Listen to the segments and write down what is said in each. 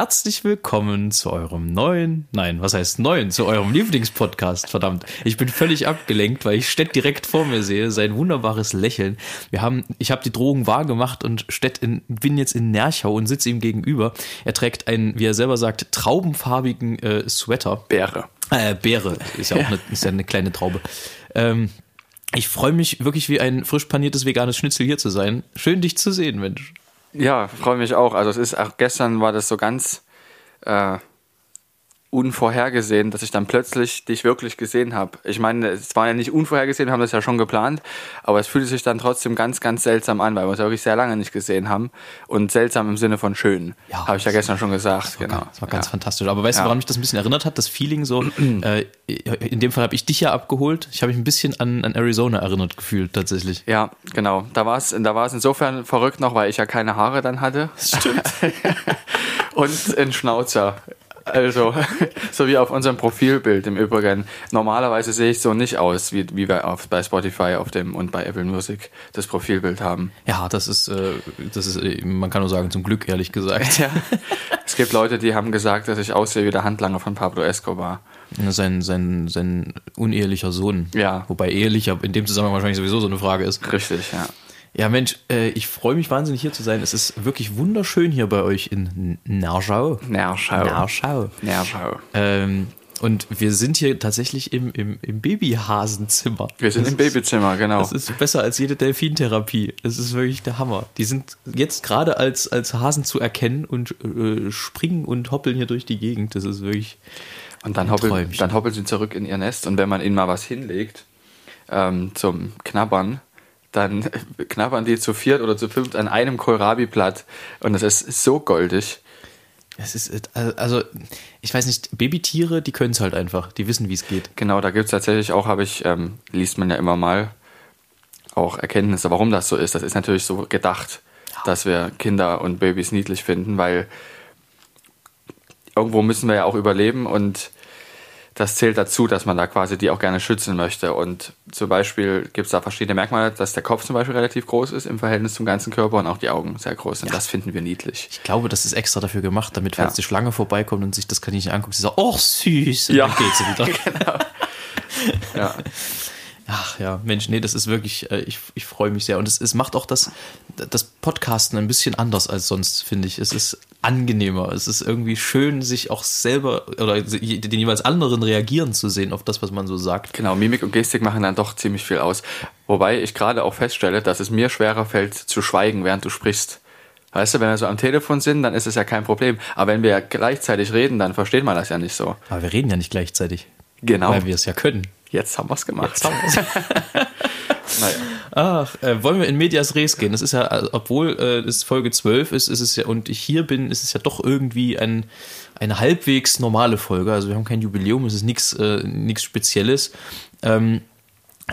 Herzlich willkommen zu eurem neuen, nein, was heißt neuen, zu eurem Lieblingspodcast, verdammt. Ich bin völlig abgelenkt, weil ich Stett direkt vor mir sehe, sein wunderbares Lächeln. Wir haben, ich habe die Drohung wahr gemacht und Stett in, bin jetzt in Nerchau und sitze ihm gegenüber. Er trägt einen, wie er selber sagt, traubenfarbigen äh, Sweater. Beere. Äh, Beere, ist ja auch eine, ist ja eine kleine Traube. Ähm, ich freue mich wirklich wie ein frisch paniertes veganes Schnitzel hier zu sein. Schön dich zu sehen, Mensch. Ja, freue mich auch. Also es ist auch gestern war das so ganz äh, unvorhergesehen, dass ich dann plötzlich dich wirklich gesehen habe. Ich meine, es war ja nicht unvorhergesehen, wir haben das ja schon geplant, aber es fühlte sich dann trotzdem ganz, ganz seltsam an, weil wir uns ja wirklich sehr lange nicht gesehen haben. Und seltsam im Sinne von schön, Ja, habe ich ja gestern schon gesagt. Das war, genau. das war ganz ja. fantastisch. Aber weißt du, woran mich das ein bisschen erinnert hat? Das Feeling so, äh, in dem Fall habe ich dich ja abgeholt. Ich habe mich ein bisschen an, an Arizona erinnert gefühlt, tatsächlich. Ja, genau. Da war es da war's insofern verrückt noch, weil ich ja keine Haare dann hatte. Stimmt. und einen Schnauzer. Also, so wie auf unserem Profilbild im Übrigen. Normalerweise sehe ich so nicht aus, wie, wie wir auf, bei Spotify auf dem und bei Apple Music das Profilbild haben. Ja, das ist, äh, das ist, äh, man kann nur sagen, zum Glück, ehrlich gesagt. Ja. es gibt Leute, die haben gesagt, dass ich aussehe wie der Handlanger von Pablo Escobar. Sein, sein, sein unehelicher Sohn. Ja. Wobei ehelicher in dem Zusammenhang wahrscheinlich sowieso so eine Frage ist. Richtig, ja. Ja, Mensch, äh, ich freue mich wahnsinnig hier zu sein. Es ist wirklich wunderschön hier bei euch in Nerschau. Nerschau. Nerschau. Nerschau. Ähm, und wir sind hier tatsächlich im, im, im Babyhasenzimmer. Wir sind Das im Babyzimmer, genau. Das ist besser als jede Delfintherapie. Es ist wirklich der Hammer. Die sind jetzt gerade als, als Hasen zu erkennen und äh, springen und hoppeln hier durch die Gegend. Das ist wirklich. Und dann hoppeln, dann hoppeln sie zurück in ihr Nest und wenn man ihnen mal was hinlegt ähm, zum Knabbern, dann knabbern die zu viert oder zu fünft an einem Kohlrabi-Blatt und das ist so goldig. Es ist, also, ich weiß nicht, Babytiere, die können es halt einfach. Die wissen, wie es geht. Genau, da gibt es tatsächlich auch, habe ich, ähm, liest man ja immer mal, auch Erkenntnisse, warum das so ist. Das ist natürlich so gedacht, dass wir Kinder und Babys niedlich finden, weil irgendwo müssen wir ja auch überleben und das zählt dazu, dass man da quasi die auch gerne schützen möchte. Und zum Beispiel gibt es da verschiedene Merkmale, dass der Kopf zum Beispiel relativ groß ist im Verhältnis zum ganzen Körper und auch die Augen sehr groß sind. Das finden wir niedlich. Ich glaube, das ist extra dafür gemacht, damit, falls Ja. die Schlange vorbeikommt und sich das Kaninchen anguckt, sie sagt, oh, süß. Und Ja. dann geht sie wieder. Ja, Ach ja, Mensch, nee, das ist wirklich, äh, ich, ich freue mich sehr. Und es, es macht auch das, das Podcasten ein bisschen anders als sonst, finde ich. Es ist angenehmer. Es ist irgendwie schön, sich auch selber oder den jeweils anderen reagieren zu sehen auf das, was man so sagt. Genau, Mimik und Gestik machen dann doch ziemlich viel aus. Wobei ich gerade auch feststelle, dass es mir schwerer fällt zu schweigen, während du sprichst. Weißt du, wenn wir so am Telefon sind, dann ist es ja kein Problem. Aber wenn wir gleichzeitig reden, dann versteht man das ja nicht so. Aber wir reden ja nicht gleichzeitig. Genau. Weil wir es ja können. Jetzt haben wir es gemacht. Jetzt haben wir's. Naja. Ach, äh, wollen wir in Medias Res gehen? Das ist ja, also, obwohl äh, es Folge 12 ist, ist es ja, und ich hier bin, ist es ja doch irgendwie ein, eine halbwegs normale Folge. Also wir haben kein Jubiläum, es ist nichts äh, nichts Spezielles. Ähm,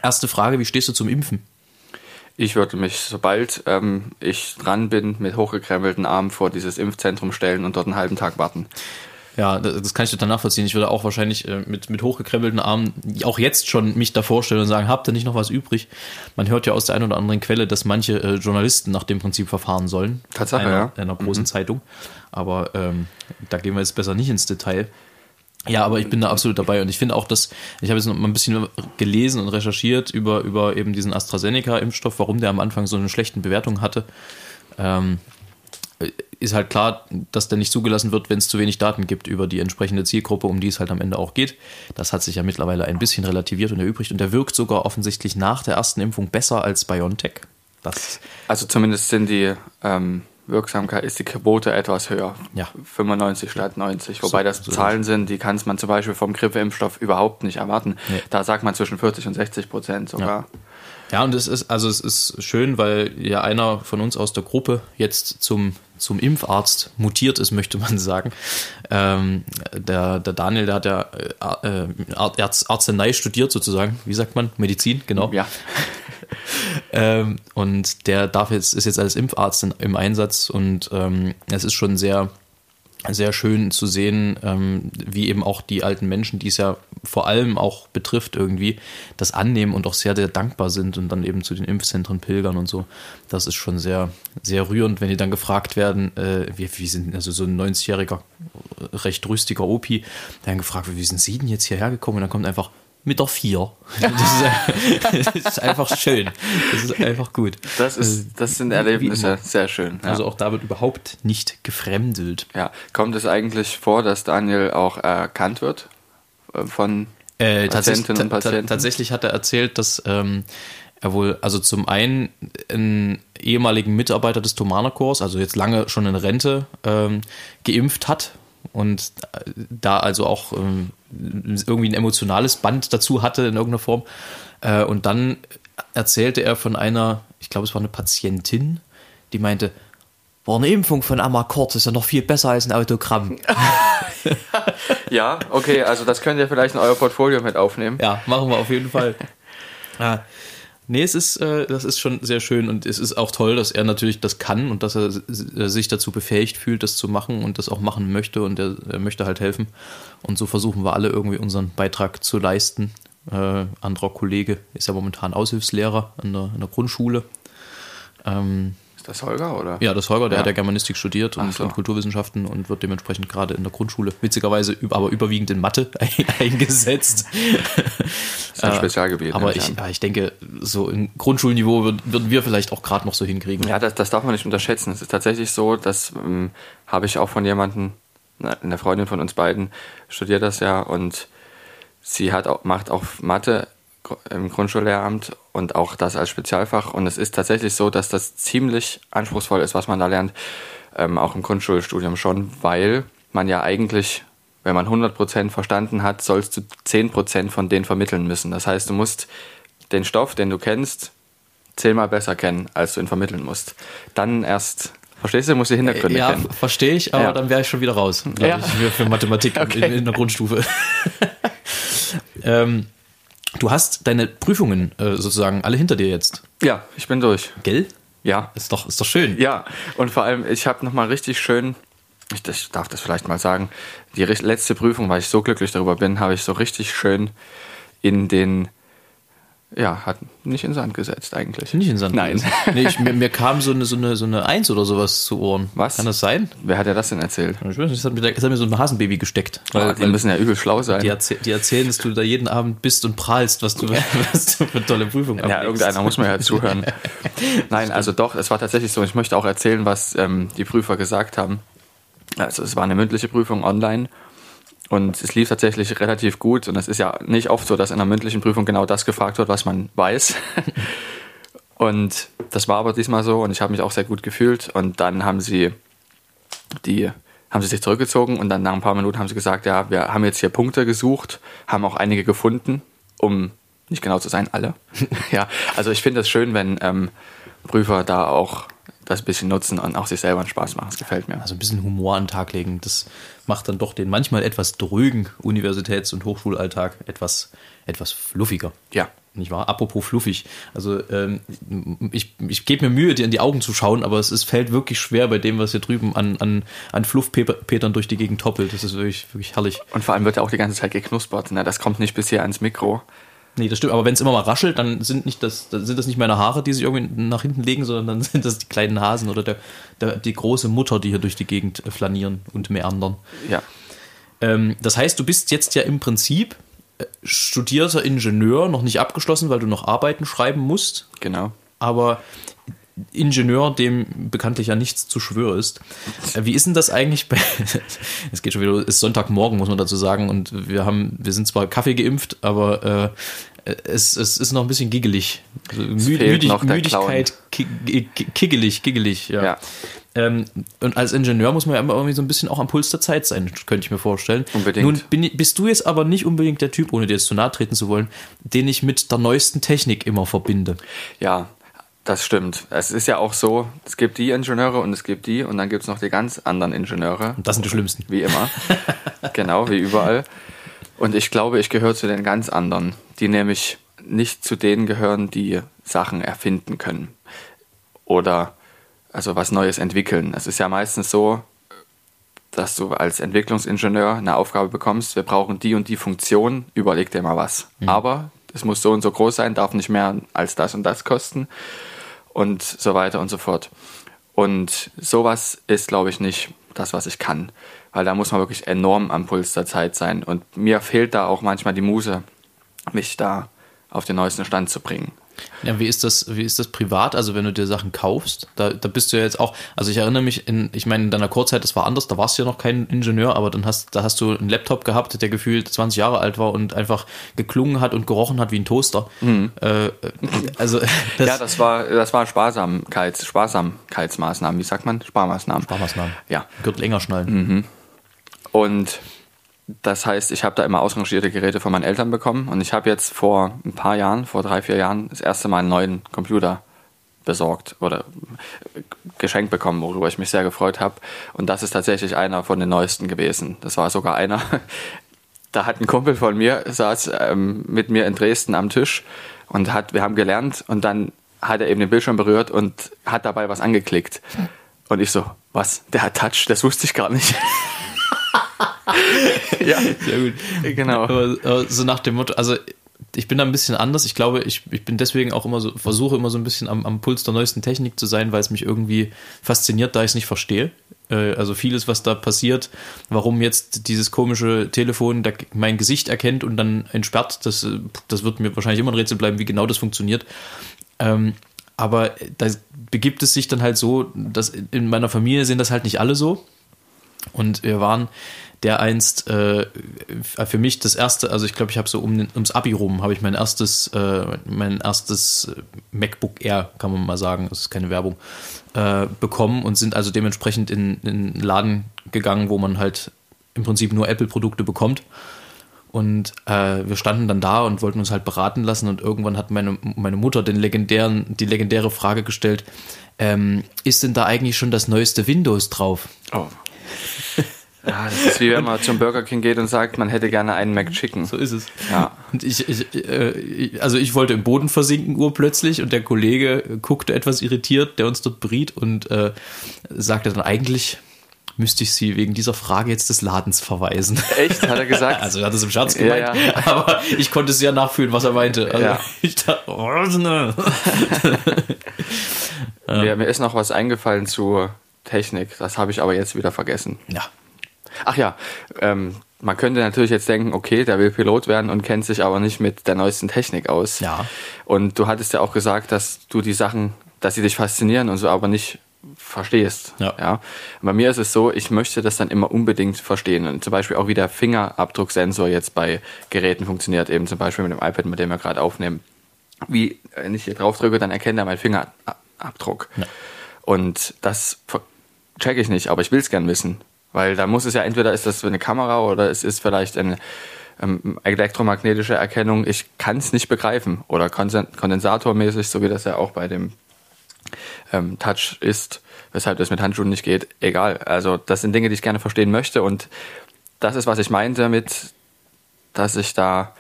erste Frage, wie stehst du zum Impfen? Ich würde mich, sobald ähm, ich dran bin, mit hochgekrempelten Armen vor dieses Impfzentrum stellen und dort einen halben Tag warten. Ja, das, kann ich total nachvollziehen. Ich würde auch wahrscheinlich äh, mit, mit hochgekrempelten Armen auch jetzt schon mich da vorstellen und sagen, habt ihr nicht noch was übrig? Man hört ja aus der einen oder anderen Quelle, dass manche äh, Journalisten nach dem Prinzip verfahren sollen. Tatsache, einer, ja. Einer großen Zeitung. Aber ähm, da gehen wir jetzt besser nicht ins Detail. Ja, aber ich bin da absolut dabei und ich finde auch, dass ich habe jetzt noch mal ein bisschen gelesen und recherchiert über, über eben diesen AstraZeneca-Impfstoff, warum der am Anfang so eine schlechten Bewertung hatte. Ähm, ist halt klar, dass der nicht zugelassen wird, wenn es zu wenig Daten gibt über die entsprechende Zielgruppe, um die es halt am Ende auch geht. Das hat sich ja mittlerweile ein bisschen relativiert und erübrigt und der wirkt sogar offensichtlich nach der ersten Impfung besser als BioNTech. Das Also zumindest sind die ähm, Wirksamkeit, ist die Quote etwas höher. Ja. 95 statt 90. Wobei das so Zahlen sind, die kann man zum Beispiel vom Grippeimpfstoff überhaupt nicht erwarten. Nee. Da sagt man zwischen 40 und 60 Prozent sogar. Ja, und es ist, also es ist schön, weil ja einer von uns aus der Gruppe jetzt zum zum Impfarzt mutiert ist, möchte man sagen. Ähm, der, der Daniel, der hat ja äh, Arzt, Arznei studiert sozusagen. Wie sagt man? Medizin, genau. Ja. Ähm, und der darf jetzt, ist jetzt als Impfarzt in, im Einsatz und ähm, es ist schon sehr, sehr schön zu sehen, ähm, wie eben auch die alten Menschen, die es ja vor allem auch betrifft irgendwie, das annehmen und auch sehr, sehr dankbar sind und dann eben zu den Impfzentren pilgern und so. Das ist schon sehr, sehr rührend, wenn die dann gefragt werden, äh, wie, wie sind, also so ein 90-jähriger, recht rüstiger Opi, der dann gefragt wird, wie sind Sie denn jetzt hierher gekommen? Und dann kommt einfach, mit der Vier. Das ist, das ist, einfach schön. Das ist einfach gut. Das, ist, das sind Erlebnisse, sehr schön. Ja. Also auch da wird überhaupt nicht gefremdelt. Ja, kommt es eigentlich vor, dass Daniel auch erkannt wird äh, von äh, Patientinnen und Patienten? Tatsächlich hat er erzählt, dass ähm, er wohl, also zum einen einen ehemaligen Mitarbeiter des Thomanerchors, also jetzt lange schon in Rente, ähm, geimpft hat und da also auch ähm, irgendwie ein emotionales Band dazu hatte in irgendeiner Form. Äh, und dann erzählte er von einer, ich glaube, es war eine Patientin, die meinte, war eine Impfung von Amakort, ist ja noch viel besser als ein Autogramm. ja, okay, also das könnt ihr vielleicht in euer Portfolio mit aufnehmen. Ja, machen wir auf jeden Fall. Ja. Nee, es ist, äh, das ist schon sehr schön und es ist auch toll, dass er natürlich das kann und dass er sich dazu befähigt fühlt, das zu machen und das auch machen möchte und er, er möchte halt helfen. Und so versuchen wir alle irgendwie unseren Beitrag zu leisten. Äh, anderer Kollege ist ja momentan Aushilfslehrer an der, an der Grundschule. Ähm, das Holger, oder? Ja, das Holger, der ja. hat ja Germanistik studiert und, so. und, Kulturwissenschaften und wird dementsprechend gerade in der Grundschule, witzigerweise, aber überwiegend in Mathe eingesetzt. Das ist ein Spezialgebiet. Aber ich, ja, ich denke, so im Grundschulniveau würden, würden wir vielleicht auch gerade noch so hinkriegen. Ja, das, das darf man nicht unterschätzen. Es ist tatsächlich so, das ähm, habe ich auch von jemandem, eine Freundin von uns beiden, studiert das ja und sie hat auch, macht auch Mathe im Grundschullehramt und auch das als Spezialfach. Und es ist tatsächlich so, dass das ziemlich anspruchsvoll ist, was man da lernt, ähm, auch im Grundschulstudium schon, weil man ja eigentlich, wenn man 100% verstanden hat, sollst du 10% von denen vermitteln müssen. Das heißt, du musst den Stoff, den du kennst, zehnmal besser kennen, als du ihn vermitteln musst. Dann erst Verstehst du, musst du Hintergründe ja, kennen. Ja, verstehe ich, aber ja. dann wäre ich schon wieder raus, ja. ich, für Mathematik okay. in, in, der Grundstufe. ähm, Du hast deine Prüfungen äh, sozusagen alle hinter dir jetzt. Ja, ich bin durch. Gell? Ja. Ist doch, ist doch schön. Ja, und vor allem, ich habe nochmal richtig schön, ich, ich, darf das vielleicht mal sagen, die letzte Prüfung, weil ich so glücklich darüber bin, habe ich so richtig schön in den ja, hat nicht in Sand gesetzt eigentlich. Nicht in Sand Nein. nee, ich, mir, mir, kam so eine, so, eine, so eine Eins oder sowas zu Ohren. Was? Kann das sein? Wer hat dir das denn erzählt? Ich weiß nicht, das hat mir, das hat mir so ein Hasenbaby gesteckt. Weil, oh, die weil müssen ja übel schlau sein. Die, erzähl, die, erzählen, dass du da jeden Abend bist und prahlst, was du, was du für tolle Prüfungen hast. Ja, irgendeiner muss mir ja zuhören. Nein, also doch, es war tatsächlich so. Ich möchte auch erzählen, was ähm, die Prüfer gesagt haben. Also es war eine mündliche Prüfung online und es lief tatsächlich relativ gut. Und es ist ja nicht oft so, dass in einer mündlichen Prüfung genau das gefragt wird, was man weiß. und das war aber diesmal so und ich habe mich auch sehr gut gefühlt. Und dann haben sie die haben sie sich zurückgezogen und dann nach ein paar Minuten haben sie gesagt, ja, wir haben jetzt hier Punkte gesucht, haben auch einige gefunden, um nicht genau zu sein, alle. ja, also ich finde es schön, wenn ähm, Prüfer da auch das ein bisschen nutzen und auch sich selber einen Spaß machen. Das gefällt mir. Also ein bisschen Humor an den Tag legen, das macht dann doch den manchmal etwas drögen Universitäts- und Hochschulalltag etwas, etwas fluffiger. Ja. Nicht wahr? Apropos fluffig. Also ähm, ich, ich gebe mir Mühe, dir in die Augen zu schauen, aber es ist, fällt wirklich schwer bei dem, was hier drüben an, an, an Fluffpetern durch die Gegend toppelt. Das ist wirklich, wirklich herrlich. Und vor allem wird ja auch die ganze Zeit geknuspert. Ne? Das kommt nicht bisher ans Mikro. Nee, das stimmt, aber wenn es immer mal raschelt, dann sind, nicht das, dann sind das nicht meine Haare, die sich irgendwie nach hinten legen, sondern dann sind das die kleinen Hasen oder der, der die große Mutter, die hier durch die Gegend äh, flanieren und meandern. Ja. Ähm, das heißt, du bist jetzt ja im Prinzip äh, studierter Ingenieur, noch nicht abgeschlossen, weil du noch Arbeiten schreiben musst. Genau. Aber Ingenieur, dem bekanntlich ja nichts zu schwör ist. Äh, wie ist denn das eigentlich bei, es geht schon wieder, es ist Sonntagmorgen, muss man dazu sagen, und wir haben, wir sind zwar Kaffee geimpft, aber äh, es, es ist noch ein bisschen giggelig. Also Müdig, Müdigkeit, kiggelig, kiggelig, ja. ja. Ähm, und als Ingenieur muss man ja immer irgendwie so ein bisschen auch am Puls der Zeit sein, könnte ich mir vorstellen. Unbedingt. Nun bin, bist du jetzt aber nicht unbedingt der Typ, ohne dir jetzt zu nahe treten zu wollen, den ich mit der neuesten Technik immer verbinde. Ja, Das stimmt. Es ist ja auch so, es gibt die Ingenieure und es gibt die und dann gibt es noch die ganz anderen Ingenieure. Und das sind die schlimmsten. Wie immer. genau, wie überall. Und ich glaube, ich gehöre zu den ganz anderen, die nämlich nicht zu denen gehören, die Sachen erfinden können. Oder also was Neues entwickeln. Es ist ja meistens so, dass du als Entwicklungsingenieur eine Aufgabe bekommst, wir brauchen die und die Funktion, überleg dir mal was. Mhm. Aber es muss so und so groß sein, darf nicht mehr als das und das kosten und so weiter und so fort. Und sowas ist, glaube ich, nicht das, was ich kann, weil da muss man wirklich enorm am Puls der Zeit sein. Und mir fehlt da auch manchmal die Muse, mich da auf den neuesten Stand zu bringen. Ja, wie ist das, wie ist das privat? Also wenn du dir Sachen kaufst, da, da bist du ja jetzt auch, also ich erinnere mich, in, ich meine, in deiner Kurzzeit, das war anders, da warst du ja noch kein Ingenieur, aber dann hast, da hast du einen Laptop gehabt, der gefühlt 20 Jahre alt war und einfach geklungen hat und gerochen hat wie ein Toaster. Mhm. Äh, also das ja, das war, das war Sparsamkeits, Sparsamkeitsmaßnahmen, wie sagt man? Sparmaßnahmen. Sparmaßnahmen. Ja. Gürtel länger schnallen. Mhm. Und das heißt, ich habe da immer ausrangierte Geräte von meinen Eltern bekommen und ich habe jetzt vor ein paar Jahren, vor drei, vier Jahren, das erste Mal einen neuen Computer besorgt oder geschenkt bekommen, worüber ich mich sehr gefreut habe. Und das ist tatsächlich einer von den neuesten gewesen. Das war sogar einer. Da hat ein Kumpel von mir, saß ähm, mit mir in Dresden am Tisch und hat, wir haben gelernt und dann hat er eben den Bildschirm berührt und hat dabei was angeklickt. Und ich so, was? Der hat Touch, das wusste ich gar nicht. ja, sehr gut. Genau. Aber, so nach dem Motto, also ich bin da ein bisschen anders. Ich glaube, ich, ich bin deswegen auch immer so, versuche immer so ein bisschen am, am Puls der neuesten Technik zu sein, weil es mich irgendwie fasziniert, da ich es nicht verstehe. Äh, also vieles, was da passiert, warum jetzt dieses komische Telefon mein Gesicht erkennt und dann entsperrt, das, das wird mir wahrscheinlich immer ein Rätsel bleiben, wie genau das funktioniert. Ähm, aber da begibt es sich dann halt so, dass in meiner Familie sind das halt nicht alle so. Und wir waren der einst äh, für mich das erste, also ich glaube, ich habe so um, ums Abi rum, habe ich mein erstes, äh, mein erstes MacBook Air, kann man mal sagen, das ist keine Werbung, äh, bekommen und sind also dementsprechend in, in einen Laden gegangen, wo man halt im Prinzip nur Apple-Produkte bekommt. Und äh, wir standen dann da und wollten uns halt beraten lassen und irgendwann hat meine, meine Mutter den legendären, die legendäre Frage gestellt, ähm, ist denn da eigentlich schon das neueste Windows drauf? Oh. Ja, das ist wie wenn man zum Burger King geht und sagt, man hätte gerne einen McChicken. So ist es. Ja. Und ich, ich äh, also ich wollte im Boden versinken urplötzlich und der Kollege guckte etwas irritiert, der uns dort beriet und äh, sagte dann eigentlich müsste ich sie wegen dieser Frage jetzt des Ladens verweisen. Echt? Hat er gesagt? Also er hat es im Scherz gemeint, ja, ja. aber ich konnte es ja nachfühlen, was er meinte. Also ja. ich dachte, oh, ne. mir, mir ist noch was eingefallen zu Technik, das habe ich aber jetzt wieder vergessen. Ja. Ach ja, ähm, man könnte natürlich jetzt denken, okay, der will Pilot werden und kennt sich aber nicht mit der neuesten Technik aus. Ja. Und du hattest ja auch gesagt, dass du die Sachen, dass sie dich faszinieren und so aber nicht verstehst. Ja. ja. Bei mir ist es so, ich möchte das dann immer unbedingt verstehen. Und zum Beispiel auch wie der Fingerabdrucksensor jetzt bei Geräten funktioniert, eben zum Beispiel mit dem iPad, mit dem wir gerade aufnehmen. Wie, wenn ich hier drauf drücke, dann erkennt er meinen Fingerabdruck. Ja. Und das check ich nicht, aber ich will es gern wissen. Weil da muss es ja entweder ist das eine Kamera oder es ist vielleicht eine ähm, elektromagnetische Erkennung. Ich kann es nicht begreifen. Oder kondensatormäßig, so wie das ja auch bei dem ähm, Touch ist, weshalb das mit Handschuhen nicht geht. Egal. Also das sind Dinge, die ich gerne verstehen möchte. Und das ist, was ich meinte mit, dass ich da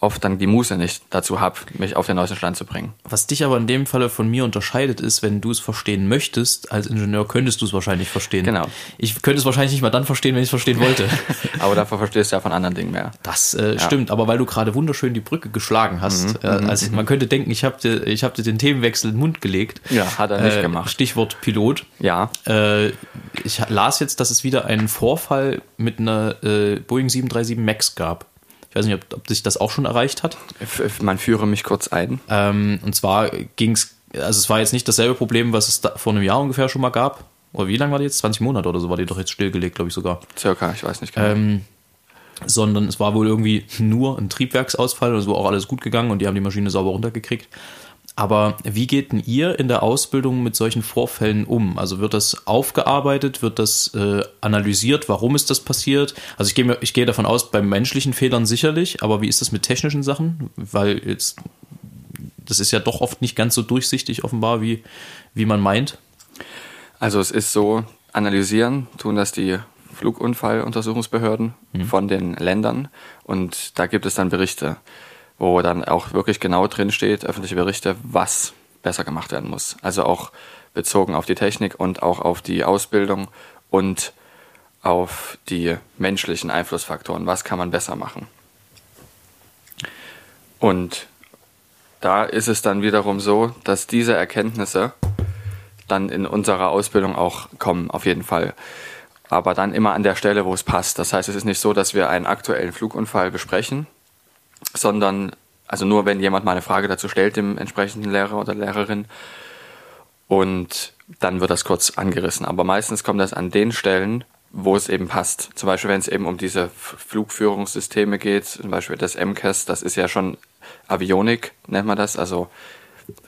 oft dann die Muße nicht dazu habe, mich auf den neuesten Stand zu bringen. Was dich aber in dem Falle von mir unterscheidet, ist, wenn du es verstehen möchtest, als Ingenieur könntest du es wahrscheinlich verstehen. Genau. Ich könnte es wahrscheinlich nicht mal dann verstehen, wenn ich es verstehen wollte. aber dafür verstehst du ja von anderen Dingen mehr. Das äh, ja. stimmt, aber weil du gerade wunderschön die Brücke geschlagen hast, mhm, äh, mhm, also mhm. man könnte denken, ich habe dir, hab dir den Themenwechsel in den Mund gelegt. Ja, hat er nicht äh, gemacht. Stichwort Pilot. Ja. Äh, ich las jetzt, dass es wieder einen Vorfall mit einer äh, Boeing 737 MAX gab. Ich weiß nicht, ob, ob sich das auch schon erreicht hat. Man führe mich kurz ein. Ähm, und zwar ging es, also es war jetzt nicht dasselbe Problem, was es vor einem Jahr ungefähr schon mal gab. Oder wie lange war die jetzt? 20 Monate oder so war die doch jetzt stillgelegt, glaube ich sogar. Circa, ich weiß nicht genau. Ähm, sondern es war wohl irgendwie nur ein Triebwerksausfall und es war auch alles gut gegangen und die haben die Maschine sauber runtergekriegt. Aber wie geht denn ihr in der Ausbildung mit solchen Vorfällen um? Also wird das aufgearbeitet, wird das äh, analysiert, warum ist das passiert? Also ich gehe, ich gehe davon aus, bei menschlichen Fehlern sicherlich, aber wie ist das mit technischen Sachen? Weil jetzt das ist ja doch oft nicht ganz so durchsichtig offenbar, wie, wie man meint. Also es ist so, analysieren tun das die Flugunfalluntersuchungsbehörden mhm. von den Ländern und da gibt es dann Berichte, wo dann auch wirklich genau drin steht, öffentliche Berichte, was besser gemacht werden muss. Also auch bezogen auf die Technik und auch auf die Ausbildung und auf die menschlichen Einflussfaktoren. Was kann man besser machen? Und da ist es dann wiederum so, dass diese Erkenntnisse dann in unserer Ausbildung auch kommen, auf jeden Fall. Aber dann immer an der Stelle, wo es passt. Das heißt, es ist nicht so, dass wir einen aktuellen Flugunfall besprechen, sondern also nur wenn jemand mal eine Frage dazu stellt, dem entsprechenden Lehrer oder Lehrerin, und dann wird das kurz angerissen. Aber meistens kommt das an den Stellen, wo es eben passt. Zum Beispiel, wenn es eben um diese Flugführungssysteme geht, zum Beispiel das MCAS, das ist ja schon Avionik, nennt man das. Also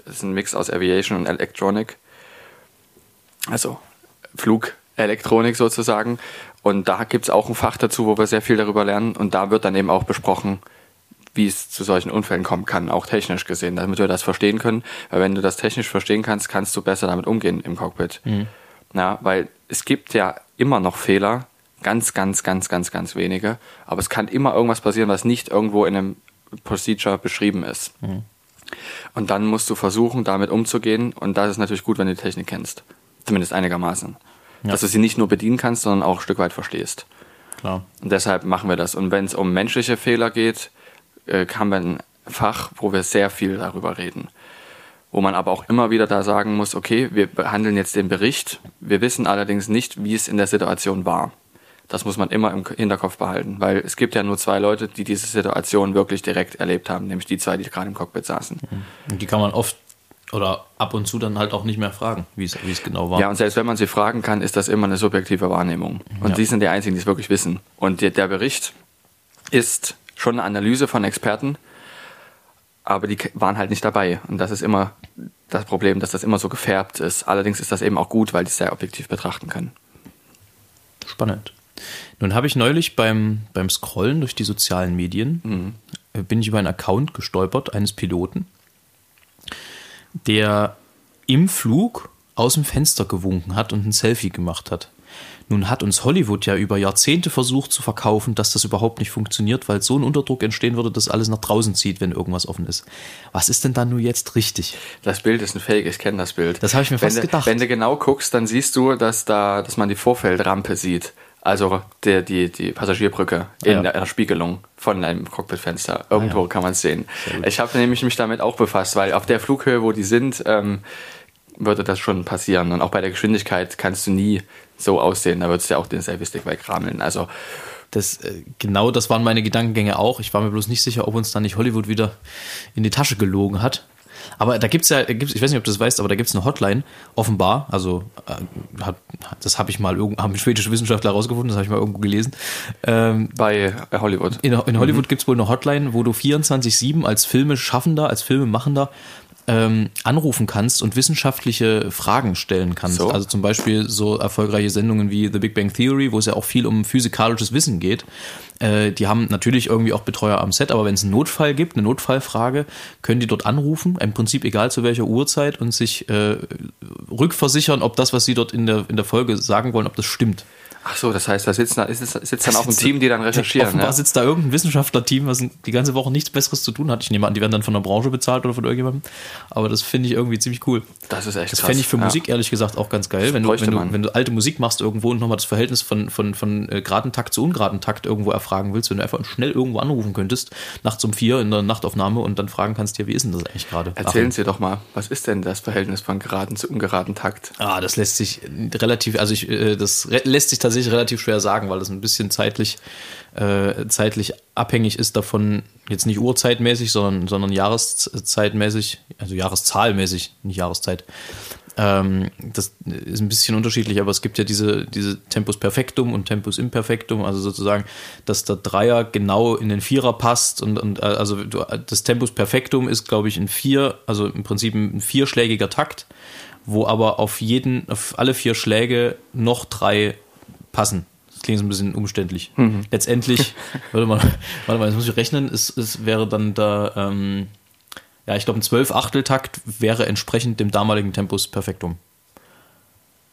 das ist ein Mix aus Aviation und Electronic. Also Flugelektronik sozusagen. Und da gibt es auch ein Fach dazu, wo wir sehr viel darüber lernen. Und da wird dann eben auch besprochen, wie es zu solchen Unfällen kommen kann, auch technisch gesehen, damit wir das verstehen können. Weil wenn du das technisch verstehen kannst, kannst du besser damit umgehen im Cockpit. Mhm. Ja, weil es gibt ja immer noch Fehler, ganz, ganz, ganz, ganz, ganz wenige, aber es kann immer irgendwas passieren, was nicht irgendwo in einem Procedure beschrieben ist. Mhm. Und dann musst du versuchen, damit umzugehen und das ist natürlich gut, wenn du die Technik kennst. Zumindest einigermaßen. Ja. Dass du sie nicht nur bedienen kannst, sondern auch ein Stück weit verstehst. Klar. Und deshalb machen wir das. Und wenn es um menschliche Fehler geht, äh, wir ein Fach, wo wir sehr viel darüber reden. Wo man aber auch immer wieder da sagen muss, okay, wir behandeln jetzt den Bericht, wir wissen allerdings nicht, wie es in der Situation war. Das muss man immer im Hinterkopf behalten, weil es gibt ja nur zwei Leute, die diese Situation wirklich direkt erlebt haben, nämlich die zwei, die gerade im Cockpit saßen. Und die kann man oft oder ab und zu dann halt auch nicht mehr fragen, wie es, wie es genau war. Ja, und selbst wenn man sie fragen kann, ist das immer eine subjektive Wahrnehmung. Und ja. die sind die Einzigen, die es wirklich wissen. Und der, der Bericht ist schon eine Analyse von Experten, aber die waren halt nicht dabei. Und das ist immer das Problem, dass das immer so gefärbt ist. Allerdings ist das eben auch gut, weil die es sehr objektiv betrachten können. Spannend. Nun habe ich neulich beim, beim Scrollen durch die sozialen Medien, mhm. Äh, bin ich über einen Account gestolpert eines Piloten, der im Flug aus dem Fenster gewunken hat und ein Selfie gemacht hat. Nun hat uns Hollywood ja über Jahrzehnte versucht zu verkaufen, dass das überhaupt nicht funktioniert, weil so ein Unterdruck entstehen würde, dass alles nach draußen zieht, wenn irgendwas offen ist. Was ist denn da nur jetzt richtig? Das Bild ist ein Fake, ich kenne das Bild. Das habe ich mir wenn fast gedacht. Wenn du genau guckst, dann siehst du, dass da, dass man die Vorfeldrampe sieht. Also der, die, die Passagierbrücke in ja. der Spiegelung von einem Cockpitfenster. Irgendwo ah, ja. kann man es sehen. Ich habe nämlich mich damit auch befasst, weil auf der Flughöhe, wo die sind, ähm, würde das schon passieren. Und auch bei der Geschwindigkeit kannst du nie so aussehen. Da würdest du ja auch den Selfie-Stick wegrameln. Also das, äh, genau das waren meine Gedankengänge auch. Ich war mir bloß nicht sicher, ob uns da nicht Hollywood wieder in die Tasche gelogen hat. Aber da gibt es ja, gibt's, ich weiß nicht, ob du das weißt, aber da gibt es eine Hotline, offenbar, also äh, hat, das habe ich mal, haben schwedische Wissenschaftler herausgefunden, das habe ich mal irgendwo gelesen. Ähm, Bei Hollywood. In, in Hollywood mhm. gibt es wohl eine Hotline, wo du 24-7 als Filmeschaffender, als Filmemachender ähm, anrufen kannst und wissenschaftliche Fragen stellen kannst. So. Also zum Beispiel so erfolgreiche Sendungen wie The Big Bang Theory, wo es ja auch viel um physikalisches Wissen geht. Äh, die haben natürlich irgendwie auch Betreuer am Set, aber wenn es einen Notfall gibt, eine Notfallfrage, können die dort anrufen, im Prinzip egal zu welcher Uhrzeit und sich äh, rückversichern, ob das, was sie dort in der, in der Folge sagen wollen, ob das stimmt. Ach so, das heißt, da sitzt, da sitzt, sitzt dann auch ein Team, die dann recherchieren. Offenbar ne? sitzt da irgendein Wissenschaftler-Team, was die ganze Woche nichts Besseres zu tun hat. Ich nehme an, die werden dann von der Branche bezahlt oder von irgendjemandem. Aber das finde ich irgendwie ziemlich cool. Das ist echt Das fände ich für ja. Musik ehrlich gesagt auch ganz geil. Wenn du, wenn, du, wenn du alte Musik machst irgendwo und nochmal das Verhältnis von, von, von äh, geraden Takt zu ungeraden Takt irgendwo erfragen willst, wenn du einfach schnell irgendwo anrufen könntest, nachts um vier in der Nachtaufnahme und dann fragen kannst, ja, wie ist denn das eigentlich gerade? Erzählen Sie doch mal, was ist denn das Verhältnis von geraden zu ungeraden Takt? Ah, das lässt sich relativ, also ich, äh, das lässt sich tatsächlich relativ schwer sagen sagen, weil das ein bisschen zeitlich, äh, zeitlich abhängig ist davon, jetzt nicht urzeitmäßig, sondern, sondern jahreszeitmäßig, also jahreszahlmäßig, nicht Jahreszeit. Ähm, das ist ein bisschen unterschiedlich, aber es gibt ja diese, diese Tempus Perfectum und Tempus Imperfectum, also sozusagen, dass der Dreier genau in den Vierer passt und, und äh, also das Tempus Perfectum ist, glaube ich, ein Vier, also im Prinzip ein vierschlägiger Takt, wo aber auf jeden, auf alle vier Schläge noch drei passen. Das klingt so ein bisschen umständlich. Mhm. Letztendlich, warte mal, warte mal, jetzt muss ich rechnen, es, es wäre dann da, ähm, Ja, ich glaube, ein 12-Achtel-Takt wäre entsprechend dem damaligen Tempus Perfektum.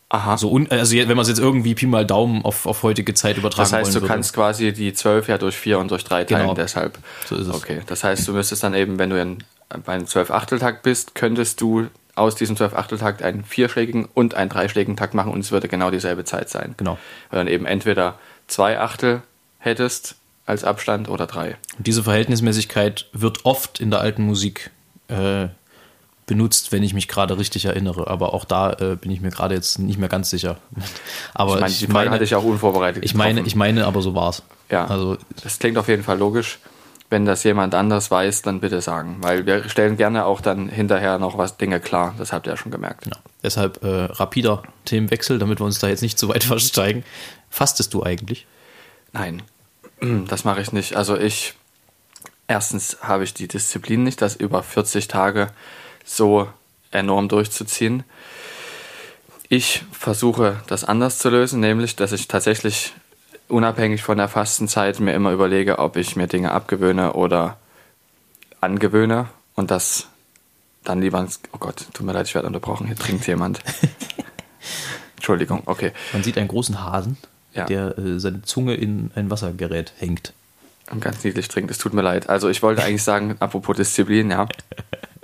Aha. So un, also wenn man es jetzt irgendwie Pi mal Daumen auf, auf heutige Zeit übertragen das heißt, wollen du würde. kannst quasi die 12 ja durch 4 und durch 3 teilen, Genau. deshalb. So ist es. Okay, das heißt, du müsstest dann eben, wenn du in, bei einem 12-Achteltakt bist, könntest du aus diesem 12-Achteltakt einen vierschlägigen und einen dreischlägigen Takt machen und es würde genau dieselbe Zeit sein. Genau. Weil dann eben entweder zwei Achtel hättest als Abstand oder drei. Und diese Verhältnismäßigkeit wird oft in der alten Musik äh, benutzt, wenn ich mich gerade richtig erinnere. Aber auch da äh, bin ich mir gerade jetzt nicht mehr ganz sicher. Aber Ich meine, die Frage hatte ich auch unvorbereitet. ich meine, ich meine, aber so war's. Ja, Also das klingt auf jeden Fall logisch. Wenn das jemand anders weiß, dann bitte sagen. Weil wir stellen gerne auch dann hinterher noch was Dinge klar. Das habt ihr ja schon gemerkt. ja. deshalb äh, rapider Themenwechsel, damit wir uns da jetzt nicht zu weit versteigen. Fastest du eigentlich? Nein, das mache ich nicht. Also ich, erstens habe ich die Disziplin nicht, das über 40 Tage so enorm durchzuziehen. Ich versuche das anders zu lösen, nämlich, dass ich tatsächlich unabhängig von der Fastenzeit mir immer überlege, ob ich mir Dinge abgewöhne oder angewöhne und das dann lieber ins, oh Gott, tut mir leid, ich werde unterbrochen, hier trinkt jemand. Entschuldigung, okay. Man sieht einen großen Hasen, Ja. der äh, seine Zunge in ein Wassergerät hängt. Und ganz niedlich trinkt, es tut mir leid. Also ich wollte eigentlich sagen, apropos Disziplin, ja,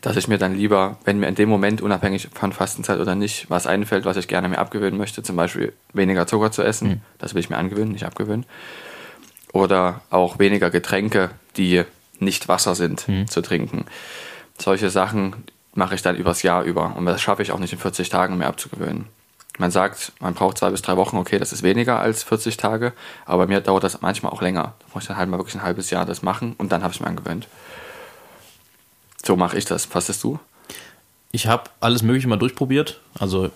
dass ich mir dann lieber, wenn mir in dem Moment, unabhängig von Fastenzeit oder nicht, was einfällt, was ich gerne mir abgewöhnen möchte, zum Beispiel weniger Zucker zu essen, das will ich mir angewöhnen, nicht abgewöhnen, oder auch weniger Getränke, die nicht Wasser sind, zu trinken. Solche Sachen mache ich dann übers Jahr über und das schaffe ich auch nicht in 40 Tagen mehr abzugewöhnen. Man sagt, man braucht zwei bis drei Wochen, okay, das ist weniger als 40 Tage, aber bei mir dauert das manchmal auch länger. Da muss ich dann halt mal wirklich ein halbes Jahr das machen und dann habe ich mir angewöhnt. So mache ich das. Fastest du? Ich habe alles Mögliche mal durchprobiert. Also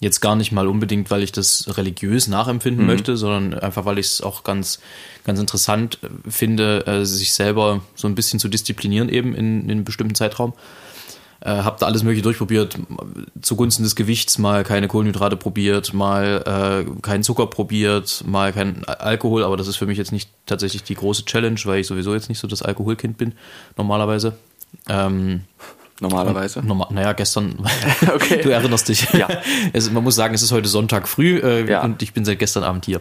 jetzt gar nicht mal unbedingt, weil ich das religiös nachempfinden möchte, sondern einfach, weil ich es auch ganz, ganz interessant äh, finde, äh, sich selber so ein bisschen zu disziplinieren eben in, in einem bestimmten Zeitraum. Äh, hab da alles Mögliche durchprobiert, zugunsten des Gewichts mal keine Kohlenhydrate probiert, mal äh, keinen Zucker probiert, mal kein Al- Alkohol, aber das ist für mich jetzt nicht tatsächlich die große Challenge, weil ich sowieso jetzt nicht so das Alkoholkind bin, normalerweise. Ähm, Normalerweise. Normal, naja, gestern, Okay. du erinnerst dich. Ja. Es, man muss sagen, es ist heute Sonntag früh äh, Ja. und ich bin seit gestern Abend hier.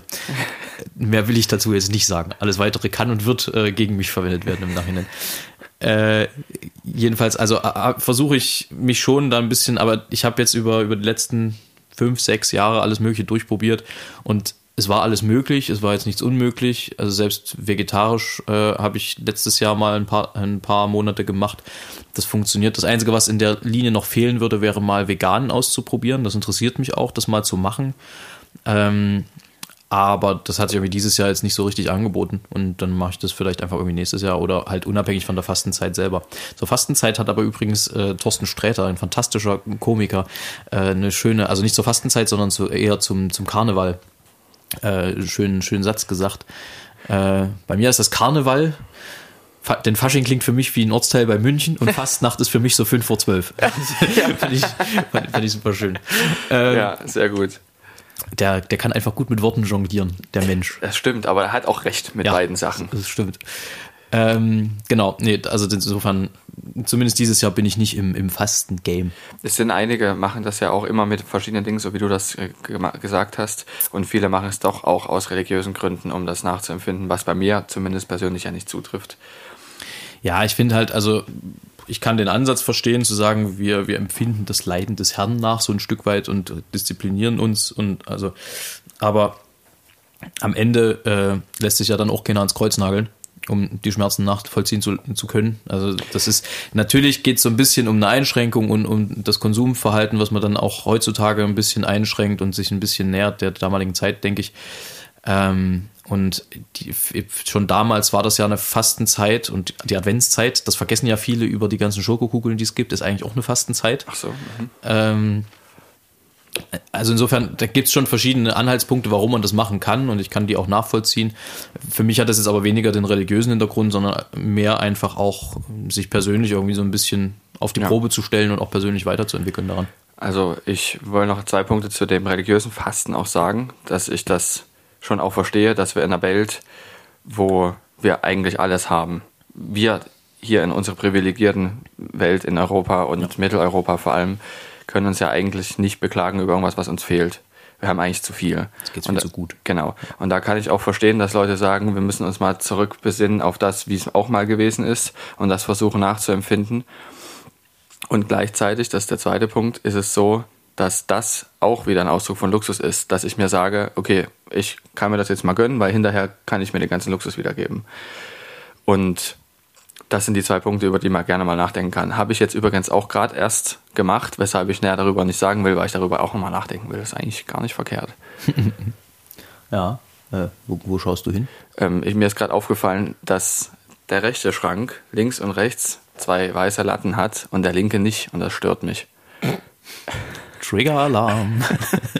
Mehr will ich dazu jetzt nicht sagen. Alles weitere kann und wird äh, gegen mich verwendet werden im Nachhinein. Äh, jedenfalls, also versuche ich mich schon da ein bisschen, aber ich habe jetzt über, über die letzten fünf, sechs Jahre alles Mögliche durchprobiert und es war alles möglich, es war jetzt nichts unmöglich. Also selbst vegetarisch äh, habe ich letztes Jahr mal ein paar, ein paar Monate gemacht. Das funktioniert. Das Einzige, was in der Linie noch fehlen würde, wäre mal vegan auszuprobieren. Das interessiert mich auch, das mal zu machen. Ähm, aber das hat sich irgendwie dieses Jahr jetzt nicht so richtig angeboten. Und dann mache ich das vielleicht einfach irgendwie nächstes Jahr oder halt unabhängig von der Fastenzeit selber. Zur Fastenzeit hat aber übrigens äh, Thorsten Sträter, ein fantastischer Komiker, äh, eine schöne, also nicht zur Fastenzeit, sondern zu, eher zum, zum Karneval, äh, schönen, schönen Satz gesagt. Äh, bei mir ist das Karneval. Denn Fasching klingt für mich wie ein Ortsteil bei München und Fastnacht ist für mich so 5 vor 12. fand, ich, fand, fand ich super schön. Ähm, Ja, sehr gut. der, der kann einfach gut mit Worten jonglieren, der Mensch. Das stimmt, aber er hat auch recht mit Ja, beiden Sachen. Das stimmt. Ähm, genau, nee, also insofern, zumindest dieses Jahr bin ich nicht im, im Fasten-Game. Es sind einige, machen das ja auch immer mit verschiedenen Dingen, so wie du das äh, gesagt hast. Und viele machen es doch auch aus religiösen Gründen, um das nachzuempfinden, was bei mir zumindest persönlich ja nicht zutrifft. Ja, ich finde halt, also ich kann den Ansatz verstehen, zu sagen, wir, wir empfinden das Leiden des Herrn nach so ein Stück weit und disziplinieren uns und also, aber am Ende äh, lässt sich ja dann auch keiner ans Kreuz nageln, um die Schmerzen nachvollziehen zu, zu können. Also das ist, natürlich geht es so ein bisschen um eine Einschränkung und um das Konsumverhalten, was man dann auch heutzutage ein bisschen einschränkt und sich ein bisschen nähert der damaligen Zeit, denke ich. Ähm, und die, schon damals war das ja eine Fastenzeit und die Adventszeit, das vergessen ja viele über die ganzen Schokokugeln, die es gibt, ist eigentlich auch eine Fastenzeit. Ach so. Mhm. Ähm, also insofern, da gibt es schon verschiedene Anhaltspunkte, warum man das machen kann und ich kann die auch nachvollziehen. Für mich hat das jetzt aber weniger den religiösen Hintergrund, sondern mehr einfach auch sich persönlich irgendwie so ein bisschen auf die Ja. Probe zu stellen und auch persönlich weiterzuentwickeln daran. Also ich wollte noch zwei Punkte zu dem religiösen Fasten auch sagen, dass ich das schon auch verstehe, dass wir in einer Welt, wo wir eigentlich alles haben, wir hier in unserer privilegierten Welt in Europa und Ja. Mitteleuropa vor allem, können uns ja eigentlich nicht beklagen über irgendwas, was uns fehlt. Wir haben eigentlich zu viel. Es geht's Und viel zu gut. Genau. Und da kann ich auch verstehen, dass Leute sagen, wir müssen uns mal zurückbesinnen auf das, wie es auch mal gewesen ist und das versuchen nachzuempfinden. Und gleichzeitig, das ist der zweite Punkt, ist es so, dass das auch wieder ein Ausdruck von Luxus ist, dass ich mir sage, okay, ich kann mir das jetzt mal gönnen, weil hinterher kann ich mir den ganzen Luxus wiedergeben. Und das sind die zwei Punkte, über die man gerne mal nachdenken kann. Habe ich jetzt übrigens auch gerade erst gemacht, weshalb ich näher darüber nicht sagen will, weil ich darüber auch nochmal nachdenken will. Das ist eigentlich gar nicht verkehrt. Ja. Äh, wo, wo schaust du hin? Ähm, ich, mir ist gerade aufgefallen, dass der rechte Schrank links und rechts zwei weiße Latten hat und der linke nicht und das stört mich. Trigger-Alarm.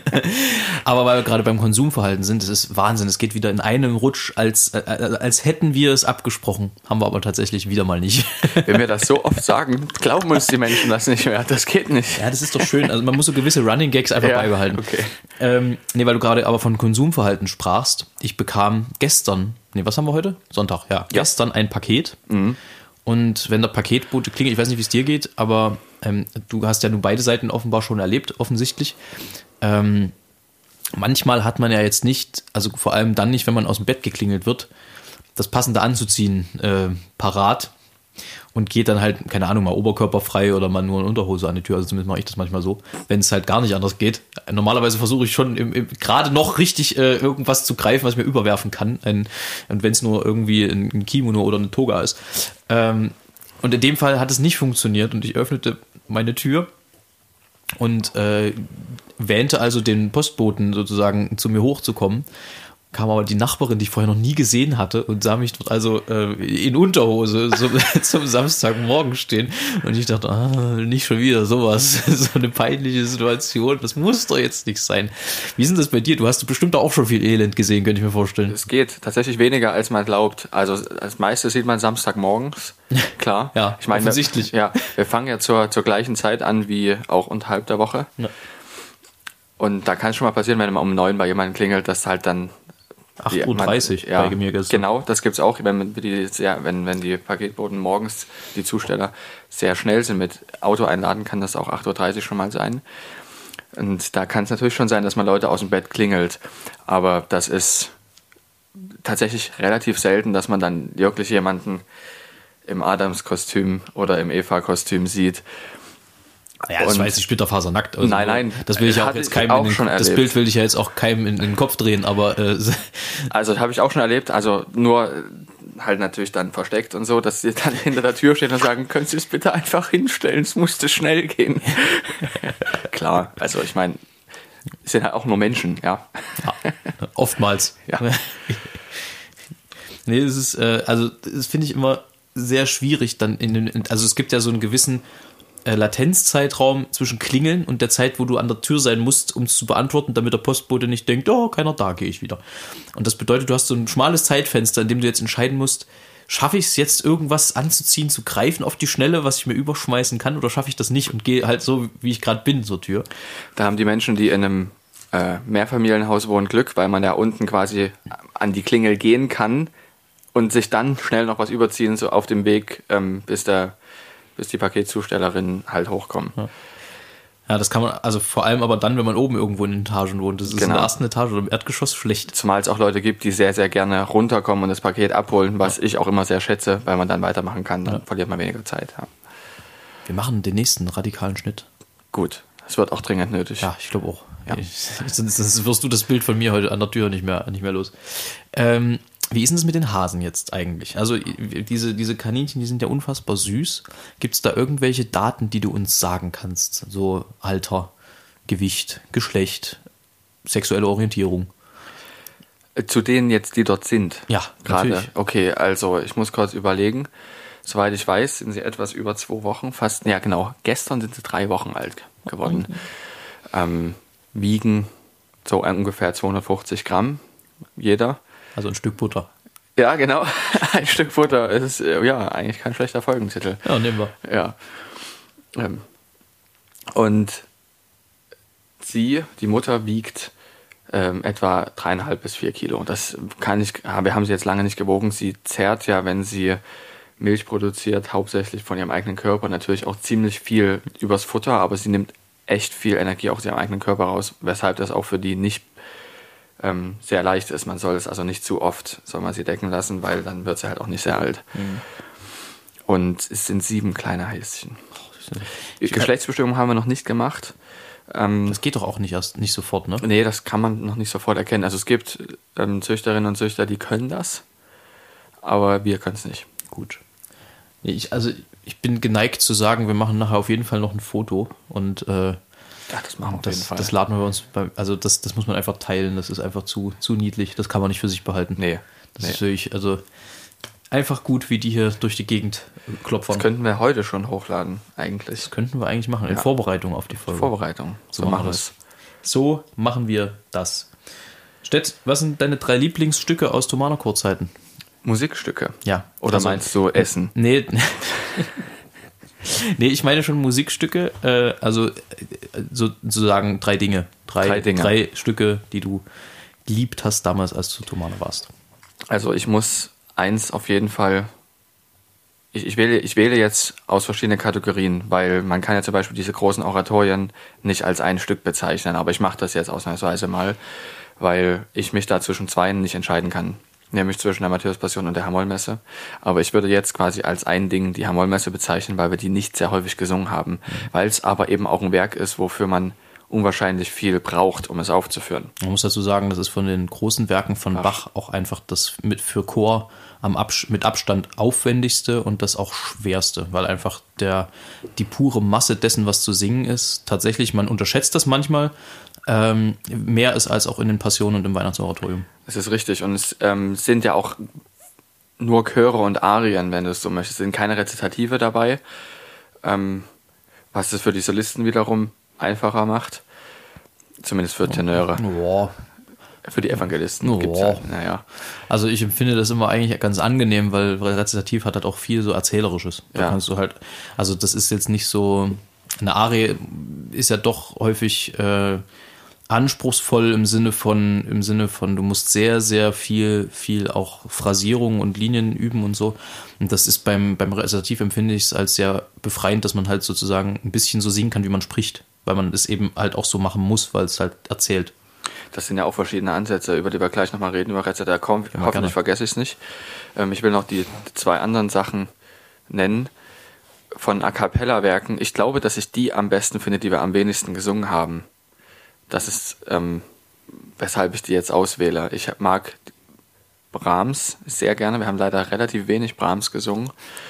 Aber weil wir gerade beim Konsumverhalten sind, es ist Wahnsinn. Es geht wieder in einem Rutsch, als, äh, als hätten wir es abgesprochen. Haben wir aber tatsächlich wieder mal nicht. Wenn wir das so oft sagen, glauben uns die Menschen das nicht mehr. Das geht nicht. Ja, das ist doch schön. Also man muss so gewisse Running Gags einfach Ja, beibehalten. okay. Ähm, nee, weil du gerade aber von Konsumverhalten sprachst. Ich bekam gestern, nee, was haben wir heute? Sonntag, ja. Gestern ein Paket. Und wenn der Paketbote klingelt, ich weiß nicht, wie es dir geht, aber ähm, du hast ja nun beide Seiten offenbar schon erlebt, offensichtlich. Ähm, manchmal hat man ja jetzt nicht, also vor allem dann nicht, wenn man aus dem Bett geklingelt wird, das passende anzuziehen äh, parat und geht dann halt, keine Ahnung, mal oberkörperfrei oder mal nur in Unterhose an die Tür. Also zumindest mache ich das manchmal so, wenn es halt gar nicht anders geht. Normalerweise versuche ich schon im, im, gerade noch richtig äh, irgendwas zu greifen, was ich mir überwerfen kann. Ein, und wenn es nur irgendwie ein, ein Kimono oder eine Toga ist. Ähm, und in dem Fall hat es nicht funktioniert und ich öffnete meine Tür und äh, wähnte also den Postboten sozusagen zu mir hochzukommen. Kam aber die Nachbarin, die ich vorher noch nie gesehen hatte, und sah mich dort also äh, in Unterhose so, zum Samstagmorgen stehen. Und ich dachte, ah, nicht schon wieder sowas. so eine peinliche Situation. Das muss doch jetzt nicht sein. Wie ist denn das bei dir? Du hast bestimmt auch schon viel Elend gesehen, könnte ich mir vorstellen. Es geht tatsächlich weniger, als man glaubt. Also das meiste sieht man Samstagmorgens, klar. Ja, ich meine, offensichtlich. Wir, ja, wir fangen ja zur, zur gleichen Zeit an wie auch unterhalb der Woche. Ja. Und da kann es schon mal passieren, wenn man um neun bei jemandem klingelt, dass halt dann 8.30 Uhr ja, bei mir gestern. Genau, das gibt's auch, wenn die, sehr, wenn, wenn die Paketboten morgens, die Zusteller, sehr schnell sind mit Auto einladen, kann das auch 8.30 Uhr schon mal sein. Und da kann es natürlich schon sein, dass man Leute aus dem Bett klingelt. Aber das ist tatsächlich relativ selten, dass man dann wirklich jemanden im Adams-Kostüm oder im Eva-Kostüm sieht. Ja, das Und- jetzt nicht splitterfasernackt. Also, Nein, nein. Das will ich ja auch jetzt ich keinem auch in den, schon Das erlebt. Bild will ich ja jetzt auch keinem in, in den Kopf drehen, aber äh, Also das habe ich auch schon erlebt, also nur äh, halt natürlich dann versteckt und so, dass sie dann hinter der Tür stehen und sagen, können Sie es bitte einfach hinstellen, es musste schnell gehen. Klar, also ich meine, es sind halt auch nur Menschen, ja. Ja, oftmals. Ja. nee, das ist, äh, also das finde ich immer sehr schwierig dann in den, also es gibt ja so einen gewissen Latenzzeitraum zwischen Klingeln und der Zeit, wo du an der Tür sein musst, um es zu beantworten, damit der Postbote nicht denkt, oh, keiner da, gehe ich wieder. Und das bedeutet, du hast so ein schmales Zeitfenster, in dem du jetzt entscheiden musst, schaffe ich es jetzt irgendwas anzuziehen, zu greifen auf die Schnelle, was ich mir überschmeißen kann, oder schaffe ich das nicht und gehe halt so, wie ich gerade bin, zur Tür. Da haben die Menschen, die in einem äh, Mehrfamilienhaus wohnen, Glück, weil man ja unten quasi an die Klingel gehen kann und sich dann schnell noch was überziehen, so auf dem Weg, ähm, bis, der, bis die Paketzustellerin halt hochkommen. Ja, das kann man, also vor allem aber dann, wenn man oben irgendwo in den Etagen wohnt. Das ist in Genau. der ersten Etage oder im Erdgeschoss schlecht. Zumal es auch Leute gibt, die sehr, sehr gerne runterkommen und das Paket abholen, was ich auch immer sehr schätze, weil man dann weitermachen kann. Dann verliert man weniger Zeit. Ja. Wir machen den nächsten radikalen Schnitt. Gut, es wird auch dringend nötig. Ja, ich glaube auch. Ja. Ich, sonst, sonst wirst du das Bild von mir heute an der Tür nicht mehr, nicht mehr los. Ähm, wie ist das mit den Hasen jetzt eigentlich? Also diese, diese Kaninchen, die sind ja unfassbar süß. Gibt es da irgendwelche Daten, die du uns sagen kannst? So Alter, Gewicht, Geschlecht, sexuelle Orientierung. Äh, Zu denen jetzt, die dort sind. Ja, gerade. natürlich. Okay, also ich muss kurz überlegen. Soweit ich weiß, sind sie etwas über zwei Wochen, fast, ja genau, gestern sind sie drei Wochen alt geworden. Ähm, wiegen so ungefähr 250 Gramm jeder. Also ein Stück Butter. Ja, genau. Ein Stück Butter ist äh, ja eigentlich kein schlechter Folgentitel. Ja, nehmen wir. Ja. Ähm, und sie, die Mutter, wiegt ähm, etwa dreieinhalb bis vier Kilo. Das kann ich, wir haben sie jetzt lange nicht gewogen. Sie zehrt ja, wenn sie Milch produziert, hauptsächlich von ihrem eigenen Körper, natürlich auch ziemlich viel übers Futter, aber sie nimmt echt viel Energie aus ihrem eigenen Körper raus, weshalb das auch für die nicht ähm, sehr leicht ist. Man soll es also nicht zu oft, soll man sie decken lassen, weil dann wird sie halt auch nicht sehr alt. Und es sind sieben kleine Häschen. Geschlechtsbestimmung haben wir noch nicht gemacht. Ähm, Das geht doch auch nicht erst nicht sofort, ne? nee, das kann man noch nicht sofort erkennen. Also es gibt ähm, Züchterinnen und Züchter, die können das, aber wir können es nicht. Gut. Ich, also ich bin geneigt zu sagen, wir machen nachher auf jeden Fall noch ein Foto und äh, Ja, das machen wir auf jeden Fall. das laden wir uns bei, also das, das muss man einfach teilen, das ist einfach zu, zu niedlich, das kann man nicht für sich behalten. nee, Das nee. ist wirklich, also einfach gut, wie die hier durch die Gegend äh, klopfen. das könnten wir heute schon hochladen, eigentlich. Das könnten wir eigentlich machen, in Ja. Vorbereitung auf die Folge. Vorbereitung. So machen wir es. So machen wir das. Stett, was sind deine drei Lieblingsstücke aus Tomana-Kurzzeiten? Musikstücke. Ja. Oder also- meinst du Essen? Nee. nee, ich meine schon Musikstücke, äh, also äh, so, sozusagen drei Dinge. Drei, Drei Dinge. drei Stücke, die du geliebt hast damals, als du Tomana warst. Also ich muss eins auf jeden Fall. Ich, ich, wähle, ich wähle jetzt aus verschiedenen Kategorien, weil man kann ja zum Beispiel diese großen Oratorien nicht als ein Stück bezeichnen, aber ich mache das jetzt ausnahmsweise mal, weil ich mich da zwischen zweien nicht entscheiden kann. Nämlich zwischen der Matthäus-Passion und der Hamollmesse. Aber ich würde jetzt quasi als ein Ding die Hamollmesse bezeichnen, weil wir die nicht sehr häufig gesungen haben. Weil es aber eben auch ein Werk ist, wofür man unwahrscheinlich viel braucht, um es aufzuführen. Man muss dazu sagen, das ist von den großen Werken von Bach auch einfach das mit für Chor am Abs mit Abstand aufwendigste und das auch schwerste, weil einfach der die pure Masse dessen, was zu singen ist, tatsächlich man unterschätzt das manchmal ähm, mehr ist als auch in den Passionen und im Weihnachtsoratorium. Das ist richtig. Und es ähm, sind ja auch nur Chöre und Arien, wenn du es so möchtest. Es sind keine Rezitative dabei. Ähm, was es für die Solisten wiederum einfacher macht. Zumindest für Tenöre. Boah. Für die Evangelisten Oh. gibt's ja, naja. Also ich empfinde das immer eigentlich ganz angenehm, weil Rezitativ hat halt auch viel so Erzählerisches. Da Ja. kannst du halt, also das ist jetzt nicht so, eine Arie ist ja doch häufig äh, anspruchsvoll im Sinne von, im Sinne von, du musst sehr, sehr viel, viel auch Phrasierung und Linien üben und so. Und das ist beim, beim Rezitativ empfinde ich es als sehr befreiend, dass man halt sozusagen ein bisschen so singen kann, wie man spricht. Weil man es eben halt auch so machen muss, weil es halt erzählt. Das sind ja auch verschiedene Ansätze, über die wir gleich nochmal reden, über Rezitativ. Komm, gerne. hoffentlich vergesse ich es nicht. Ähm, ich will noch die zwei anderen Sachen nennen von A Cappella-Werken. Ich glaube, dass ich die am besten finde, die wir am wenigsten gesungen haben. Das ist, ähm, weshalb ich die jetzt auswähle. Ich mag Brahms sehr gerne. Wir haben leider relativ wenig Brahms gesungen.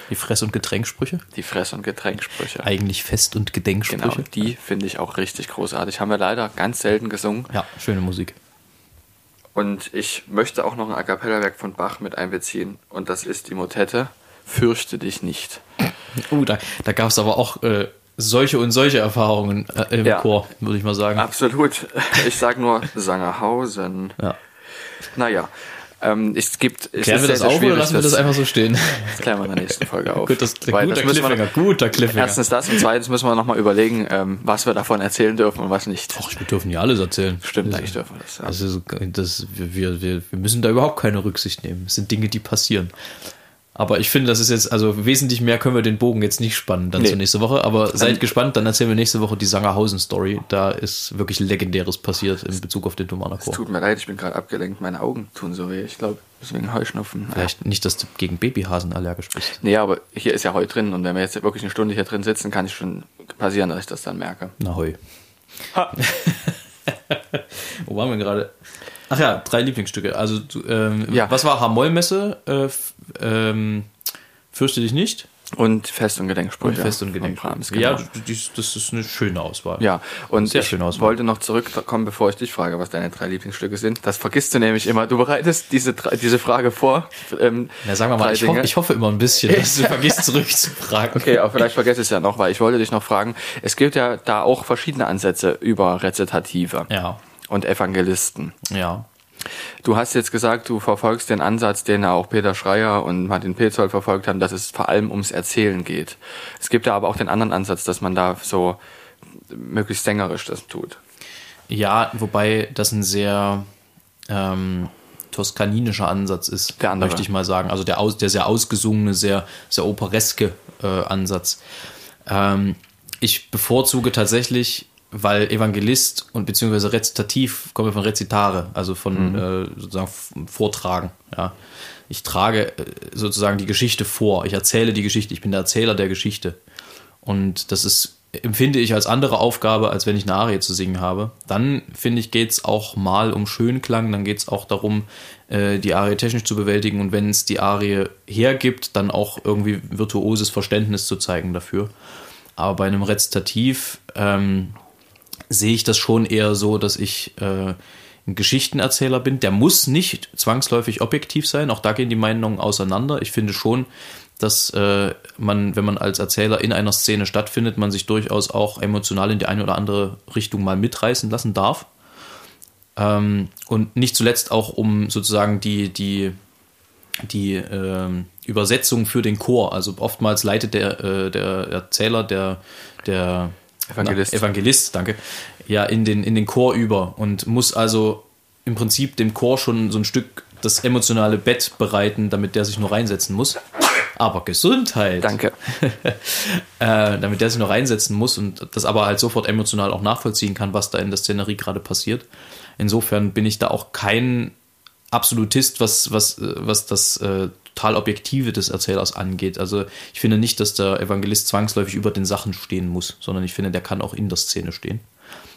Die Fress- und Getränksprüche. Die Fress- und Getränksprüche. Eigentlich Fest- und Gedenksprüche. Genau, die finde ich auch richtig großartig. Haben wir leider ganz selten gesungen. Ja, schöne Musik. Und ich möchte auch noch ein A Cappella-Werk von Bach mit einbeziehen. Und das ist die Motette Fürchte dich nicht. Uh, da, da gab es aber auch äh, solche und solche Erfahrungen äh, im Ja. Chor, würde ich mal sagen. Absolut. Ich sage nur Sangerhausen. Ja. Naja, ähm, es gibt. Es Klären wir das auf oder lassen wir das einfach so stehen? Das klären wir in der nächsten Folge auf. Gut, das, Weil guter das müssen wir- Cliffhanger, guter Cliffhanger. Erstens das und zweitens müssen wir nochmal überlegen, ähm, was wir davon erzählen dürfen und was nicht. Ach, wir dürfen ja alles erzählen. Stimmt, das, eigentlich dürfen wir das. Ja. Also, das, wir, wir, wir müssen da überhaupt keine Rücksicht nehmen. Es sind Dinge, die passieren. Aber ich finde, das ist jetzt, also wesentlich mehr können wir den Bogen jetzt nicht spannen dann Nee. zur nächste Woche. Aber seid Ähm, gespannt, dann erzählen wir nächste Woche die Sangerhausen-Story. Da ist wirklich Legendäres passiert in Bezug auf den Thomaner Chor. Tut mir leid, ich bin gerade abgelenkt. Meine Augen tun so weh. Ich glaube, deswegen Heuschnupfen. Vielleicht nicht, dass du gegen Babyhasen allergisch bist. Nee, aber hier ist ja Heu drin und wenn wir jetzt wirklich eine Stunde hier drin sitzen, kann es schon passieren, dass ich das dann merke. Na hoi. Wo waren wir gerade? Ach ja, drei Lieblingsstücke. Also, du, ähm, Ja. was war Hamollmesse? Äh, ähm, fürchte dich nicht. Und Fest- und Gedenksprüche. Und Fest und Gedenksprüche. Brahms, Ja, genau. das, ist eine schöne Auswahl. Ja, und Sehr ich Auswahl. wollte noch zurückkommen, bevor ich dich frage, was deine drei Lieblingsstücke sind. Das vergisst du nämlich immer. Du bereitest diese, diese Frage vor. Ähm, Na, sagen wir mal, ich, ho ich hoffe immer ein bisschen, dass du vergisst zurückzufragen. Okay, aber vielleicht vergesse ich es ja noch, weil ich wollte dich noch fragen. Es gibt ja da auch verschiedene Ansätze über Rezitative Ja, und Evangelisten. ja. Du hast jetzt gesagt, du verfolgst den Ansatz, den auch Peter Schreier und Martin Petzold verfolgt haben, dass es vor allem ums Erzählen geht. Es gibt ja aber auch den anderen Ansatz, dass man da so möglichst sängerisch das tut. Ja, wobei das ein sehr ähm, toskaninischer Ansatz ist, Der andere. möchte ich mal sagen. Also der, aus, der sehr ausgesungene, sehr, sehr opereske äh, Ansatz. Ähm, ich bevorzuge tatsächlich, weil Evangelist und beziehungsweise Rezitativ kommen von Rezitare, also von äh, sozusagen Vortragen. Ja. Ich trage äh, sozusagen die Geschichte vor. Ich erzähle die Geschichte. Ich bin der Erzähler der Geschichte. Und das ist, empfinde ich als andere Aufgabe, als wenn ich eine Arie zu singen habe. Dann, finde ich, geht es auch mal um Schönklang, dann geht es auch darum, äh, die Arie technisch zu bewältigen und wenn es die Arie hergibt, dann auch irgendwie virtuoses Verständnis zu zeigen dafür. Aber bei einem Rezitativ ähm, sehe ich das schon eher so, dass ich äh, ein Geschichtenerzähler bin. Der muss nicht zwangsläufig objektiv sein. Auch da gehen die Meinungen auseinander. Ich finde schon, dass äh, man, wenn man als Erzähler in einer Szene stattfindet, man sich durchaus auch emotional in die eine oder andere Richtung mal mitreißen lassen darf. Ähm, und nicht zuletzt auch um sozusagen die, die, die ähm, Übersetzung für den Chor. Also oftmals leitet der, äh, der Erzähler, der, der Evangelist. Na, Evangelist, danke, ja, in den, in den Chor über und muss also im Prinzip dem Chor schon so ein Stück das emotionale Bett bereiten, damit der sich nur reinsetzen muss. Aber Gesundheit. Danke. äh, damit der sich noch reinsetzen muss und das aber halt sofort emotional auch nachvollziehen kann, was da in der Szenerie gerade passiert. Insofern bin ich da auch kein Absolutist, was, was, äh, was das äh, total Objektive des Erzählers angeht. Also ich finde nicht, dass der Evangelist zwangsläufig über den Sachen stehen muss, sondern ich finde, der kann auch in der Szene stehen.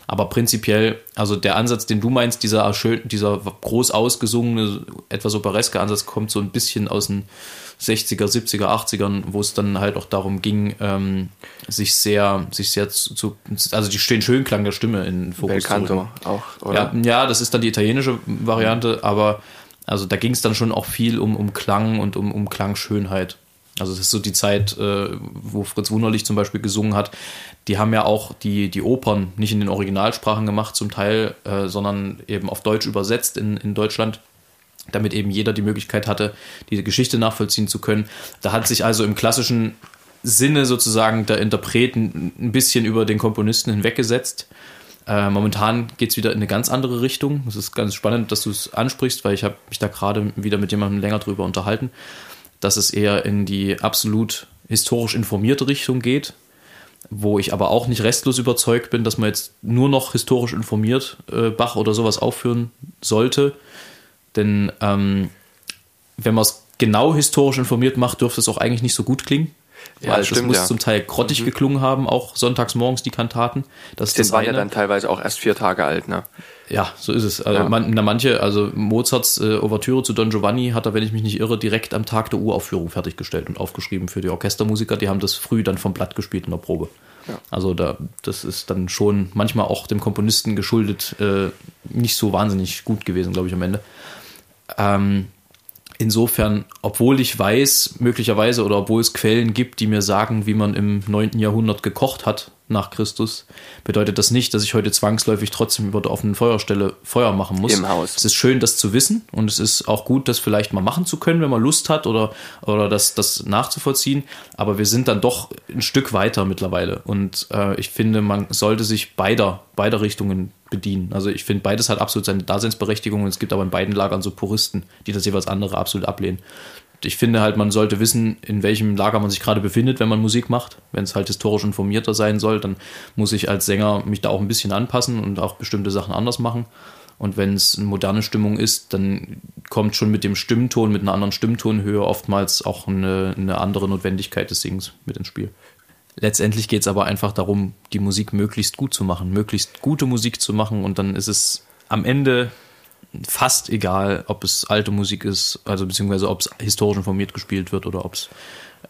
Aber prinzipiell, also der Ansatz, den du meinst, dieser, schön, dieser groß ausgesungene, etwas opereske Ansatz, kommt so ein bisschen aus den 60er, 70er, 80ern, wo es dann halt auch darum ging, ähm, sich sehr, sich sehr zu, zu, also die den Schönklang der Stimme in den Fokus Bel zu auch, oder? Ja, ja, das ist dann die italienische Variante, aber also da ging es dann schon auch viel um, um Klang und um, um Klangschönheit. Also das ist so die Zeit, äh, wo Fritz Wunderlich zum Beispiel gesungen hat. Die haben ja auch die, die Opern nicht in den Originalsprachen gemacht zum Teil, äh, sondern eben auf Deutsch übersetzt in, in Deutschland, damit eben jeder die Möglichkeit hatte, diese Geschichte nachvollziehen zu können. Da hat sich also im klassischen Sinne sozusagen der Interpret ein ein bisschen über den Komponisten hinweggesetzt. Äh, momentan geht es wieder in eine ganz andere Richtung. Es ist ganz spannend, dass du es ansprichst, weil ich habe mich da gerade wieder mit jemandem länger drüber unterhalten, dass es eher in die absolut historisch informierte Richtung geht, wo ich aber auch nicht restlos überzeugt bin, dass man jetzt nur noch historisch informiert äh, Bach oder sowas aufführen sollte. Denn ähm, wenn man es genau historisch informiert macht, dürfte es auch eigentlich nicht so gut klingen. Ja, weil es stimmt, muss ja. Mhm. zum Teil grottig geklungen haben, auch sonntags morgens die Kantaten. Das das ja eine. dann teilweise auch erst vier Tage alt, ne? Ja, so ist es. Also Ja. man, na, manche, also Mozarts äh, Ouvertüre zu Don Giovanni hat er, wenn ich mich nicht irre, direkt am Tag der Uraufführung fertiggestellt und aufgeschrieben für die Orchestermusiker. Die haben das früh dann vom Blatt gespielt in der Probe. Ja. Also da, das ist dann schon manchmal auch dem Komponisten geschuldet äh, nicht so wahnsinnig gut gewesen, glaube ich, am Ende. Ähm, insofern, obwohl ich weiß, möglicherweise, oder obwohl es Quellen gibt, die mir sagen, wie man im 9. Jahrhundert gekocht hat nach Christus, bedeutet das nicht, dass ich heute zwangsläufig trotzdem über der offenen Feuerstelle Feuer machen muss. Im Haus. Es ist schön, das zu wissen und es ist auch gut, das vielleicht mal machen zu können, wenn man Lust hat oder, oder das, das nachzuvollziehen. Aber wir sind dann doch ein Stück weiter mittlerweile und äh, ich finde, man sollte sich beider, beider Richtungen bedienen. Also ich finde, beides hat absolut seine Daseinsberechtigung und es gibt aber in beiden Lagern so Puristen, die das jeweils andere absolut ablehnen. Ich finde halt, man sollte wissen, in welchem Lager man sich gerade befindet, wenn man Musik macht. Wenn es halt historisch informierter sein soll, dann muss ich als Sänger mich da auch ein bisschen anpassen und auch bestimmte Sachen anders machen. Und wenn es eine moderne Stimmung ist, dann kommt schon mit dem Stimmton, mit einer anderen Stimmtonhöhe oftmals auch eine, eine andere Notwendigkeit des Singens mit ins Spiel. Letztendlich geht es aber einfach darum, die Musik möglichst gut zu machen, möglichst gute Musik zu machen und dann ist es am Ende fast egal, ob es alte Musik ist, also beziehungsweise ob es historisch informiert gespielt wird oder ob es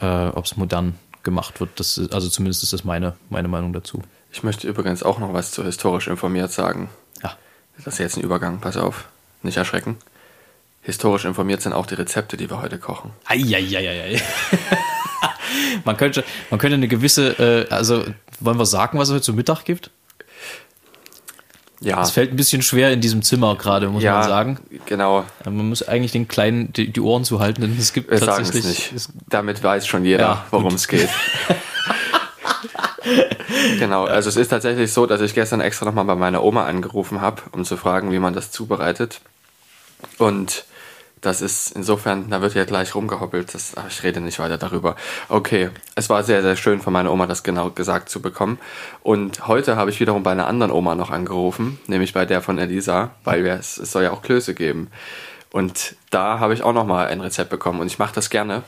äh, ob's modern gemacht wird. Das ist, also zumindest ist das meine, meine Meinung dazu. Ich möchte übrigens auch noch was zu historisch informiert sagen. Ja. Das ist jetzt ein Übergang, pass auf. Nicht erschrecken. Historisch informiert sind auch die Rezepte, die wir heute kochen. Eieieiei. man, könnte, man könnte eine gewisse, äh, also wollen wir sagen, was es heute zu Mittag gibt? Ja, Es fällt ein bisschen schwer in diesem Zimmer gerade, muss ja man sagen. genau. Ja, Man muss eigentlich den Kleinen die, die Ohren zuhalten, denn es gibt Wir sagen es tatsächlich. nicht. Damit weiß schon jeder, Ja, worum es geht. genau, also es ist tatsächlich so, dass ich gestern extra nochmal bei meiner Oma angerufen habe, um zu fragen, wie man das zubereitet. Und Das ist insofern, da wird ja gleich rumgehoppelt. Das, ach, ich rede nicht weiter darüber. Okay, es war sehr, sehr schön von meiner Oma, das genau gesagt zu bekommen. Und heute habe ich wiederum bei einer anderen Oma noch angerufen, nämlich bei der von Elisa, weil wir, es, es soll ja auch Klöße geben. Und da habe ich auch nochmal ein Rezept bekommen und ich mache das gerne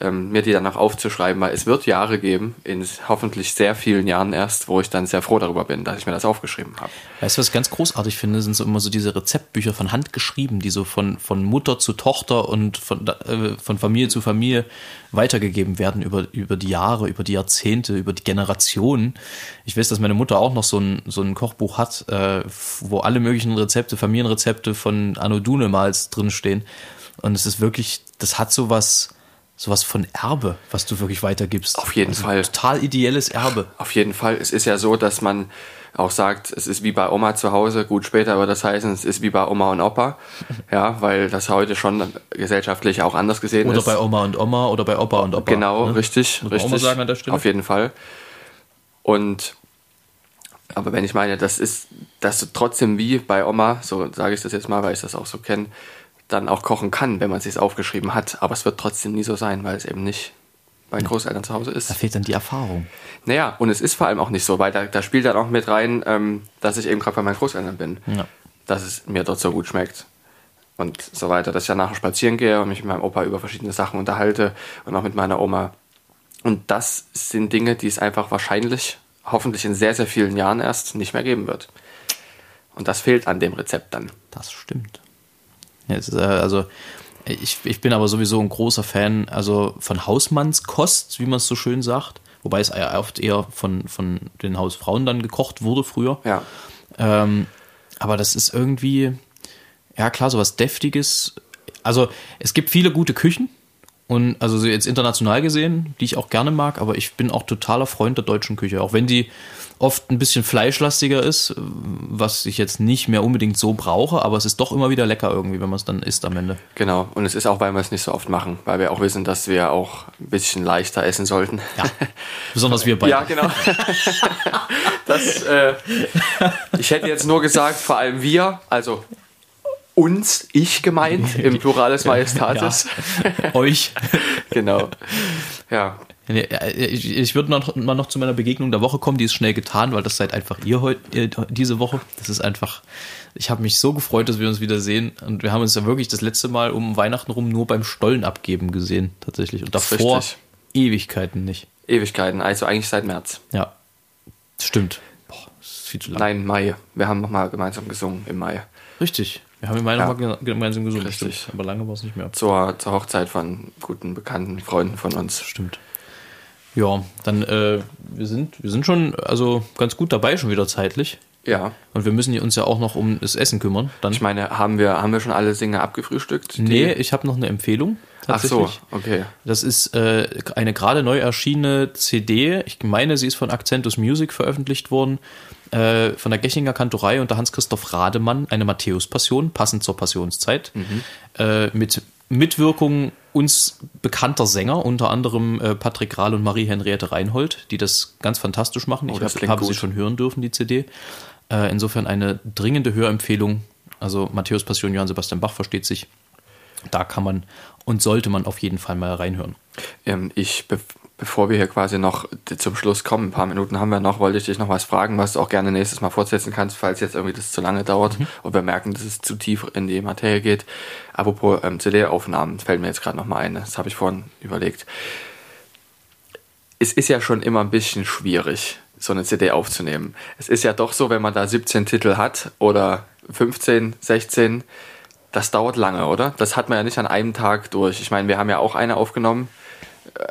ähm, mir die dann auch aufzuschreiben, weil es wird Jahre geben, in hoffentlich sehr vielen Jahren erst, wo ich dann sehr froh darüber bin, dass ich mir das aufgeschrieben habe. Weißt du, was ich ganz großartig finde, sind so immer so diese Rezeptbücher von Hand geschrieben, die so von, von Mutter zu Tochter und von, äh, von Familie zu Familie weitergegeben werden über, über die Jahre, über die Jahrzehnte, über die Generationen. Ich weiß, dass meine Mutter auch noch so ein, so ein Kochbuch hat, äh, wo alle möglichen Rezepte, Familienrezepte von Anno Dunemals drinstehen. Und es ist wirklich, das hat so was, sowas von Erbe, was du wirklich weitergibst. Auf jeden also Fall. Total ideelles Erbe. Auf jeden Fall. Es ist ja so, dass man auch sagt, es ist wie bei Oma zu Hause. Gut, später wird das heißen, es ist wie bei Oma und Opa. Ja, weil das heute schon gesellschaftlich auch anders gesehen oder ist. Oder bei Oma und Oma oder bei Opa und Opa. Genau, ne? richtig. Muss richtig. Oma sagen an der Stelle. Auf jeden Fall. Und aber wenn ich meine, das ist das trotzdem wie bei Oma, so sage ich das jetzt mal, weil ich das auch so kenne, dann auch kochen kann, wenn man es sich aufgeschrieben hat. Aber es wird trotzdem nie so sein, weil es eben nicht bei Großeltern zu Hause ist. Da fehlt dann die Erfahrung. Naja, und es ist vor allem auch nicht so, weil da, da spielt dann auch mit rein, ähm, dass ich eben gerade bei meinen Großeltern bin. Ja. Dass es mir dort so gut schmeckt. Und so weiter. Dass ich ja nachher spazieren gehe und mich mit meinem Opa über verschiedene Sachen unterhalte und auch mit meiner Oma. Und das sind Dinge, die es einfach wahrscheinlich, hoffentlich in sehr, sehr vielen Jahren erst nicht mehr geben wird. Und das fehlt an dem Rezept dann. Das stimmt. Ist, äh, also ich, ich bin aber sowieso ein großer Fan also von Hausmannskost, wie man es so schön sagt. Wobei es oft eher von, von den Hausfrauen dann gekocht wurde früher. Ja. Ähm, aber das ist irgendwie, ja klar, so was Deftiges. Also es gibt viele gute Küchen und also jetzt international gesehen, die ich auch gerne mag, aber ich bin auch totaler Freund der deutschen Küche. Auch wenn die oft ein bisschen fleischlastiger ist, was ich jetzt nicht mehr unbedingt so brauche, aber es ist doch immer wieder lecker irgendwie, wenn man es dann isst am Ende. Genau, und es ist auch, weil wir es nicht so oft machen, weil wir auch wissen, dass wir auch ein bisschen leichter essen sollten. Ja, besonders wir beide. ja, genau. das, äh, ich hätte jetzt nur gesagt, vor allem wir, also uns, ich gemeint, im Plurales Majestatis. Ja. Euch. genau. Ja, ich, würde noch, mal noch zu meiner Begegnung der Woche kommen, die ist schnell getan, weil das seid einfach ihr heute diese Woche. Das ist einfach, ich habe mich so gefreut, dass wir uns wieder sehen. Und wir haben uns ja wirklich das letzte Mal um Weihnachten rum nur beim Stollen abgeben gesehen, tatsächlich. Und davor Ewigkeiten nicht. Ewigkeiten, also eigentlich seit März. Ja, stimmt. Boah, das ist viel zu lang. Nein, Mai. Wir haben nochmal gemeinsam gesungen im Mai. Richtig. Wir haben im Mai ja. nochmal gemeinsam gesungen. Richtig. Stimmt. Aber lange war es nicht mehr. Zur, zur Hochzeit von guten, bekannten Freunden von uns. Stimmt. Ja, dann äh, wir sind wir sind schon also ganz gut dabei schon wieder zeitlich. Ja. Und wir müssen uns ja auch noch um das Essen kümmern. Dann. Ich meine, haben wir haben wir schon alle Dinge abgefrühstückt? Nee, ich habe noch eine Empfehlung. Ach so, okay. Das ist äh, eine gerade neu erschienene CD. Ich meine, sie ist von Accentus Music veröffentlicht worden, äh, von der Gechinger Kantorei unter Hans-Christoph Rademann, eine Matthäus-Passion, passend zur Passionszeit, mhm. äh, mit Mitwirkung uns bekannter Sänger, unter anderem äh, Patrick Rahl und Marie-Henriette Reinhold, die das ganz fantastisch machen. Oh, ich habe hab sie schon hören dürfen, die CD. Äh, insofern eine dringende Hörempfehlung. Also Matthäus Passion, Johann Sebastian Bach versteht sich. Da kann man und sollte man auf jeden Fall mal reinhören. Ähm, ich bevor wir hier quasi noch zum Schluss kommen, ein paar Minuten haben wir noch, wollte ich dich noch was fragen, was du auch gerne nächstes Mal fortsetzen kannst, falls jetzt irgendwie das zu lange dauert mhm. und wir merken, dass es zu tief in die Materie geht. Apropos ähm, CD-Aufnahmen, fällt mir jetzt gerade noch mal ein, das habe ich vorhin überlegt. Es ist ja schon immer ein bisschen schwierig, so eine CD aufzunehmen. Es ist ja doch so, wenn man da 17 Titel hat oder 15, 16, das dauert lange, oder? Das hat man ja nicht an einem Tag durch. Ich meine, wir haben ja auch eine aufgenommen,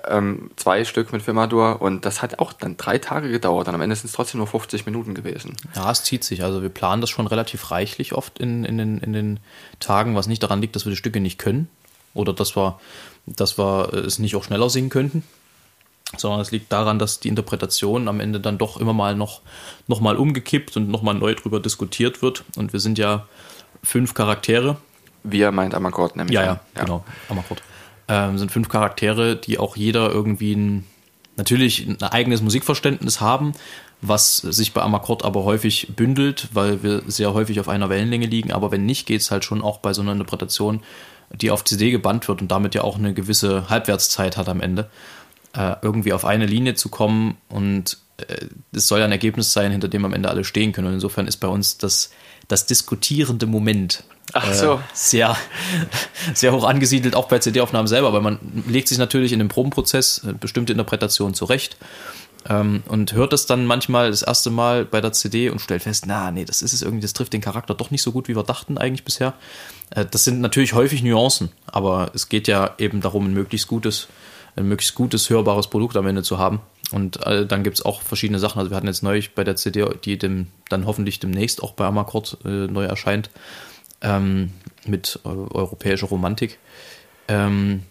ähm, zwei Stück mit Firmadur und das hat auch dann drei Tage gedauert und am Ende sind es trotzdem nur 50 Minuten gewesen. Ja, es zieht sich. Also wir planen das schon relativ reichlich oft in, in, den, in den Tagen, was nicht daran liegt, dass wir die Stücke nicht können oder dass wir, dass wir es nicht auch schneller singen könnten sondern es liegt daran, dass die Interpretation am Ende dann doch immer mal noch, noch mal umgekippt und noch mal neu drüber diskutiert wird. Und wir sind ja fünf Charaktere. Wir meint Amakord nämlich. Ja, ja, ja, genau, Amakord. Ähm, sind fünf Charaktere, die auch jeder irgendwie ein, natürlich ein eigenes Musikverständnis haben, was sich bei Amakord aber häufig bündelt, weil wir sehr häufig auf einer Wellenlänge liegen. Aber wenn nicht, geht es halt schon auch bei so einer Interpretation die auf CD gebannt wird und damit ja auch eine gewisse Halbwertszeit hat am Ende, äh, irgendwie auf eine Linie zu kommen und äh, es soll ja ein Ergebnis sein, hinter dem am Ende alle stehen können. Und insofern ist bei uns das, das diskutierende Moment Ach so. äh, sehr, sehr hoch angesiedelt, auch bei CD-Aufnahmen selber, weil man legt sich natürlich in dem Probenprozess äh, bestimmte Interpretationen zurecht ähm, und hört das dann manchmal das erste Mal bei der CD und stellt fest, na, nee, das ist es irgendwie, das trifft den Charakter doch nicht so gut, wie wir dachten eigentlich bisher. Äh, das sind natürlich häufig Nuancen, aber es geht ja eben darum, ein möglichst gutes, ein möglichst gutes, hörbares Produkt am Ende zu haben. Und äh, dann gibt es auch verschiedene Sachen. Also wir hatten jetzt neulich bei der CD, die dem, dann hoffentlich demnächst auch bei Amakord äh, neu erscheint, ähm, mit äh, europäischer Romantik. Ähm,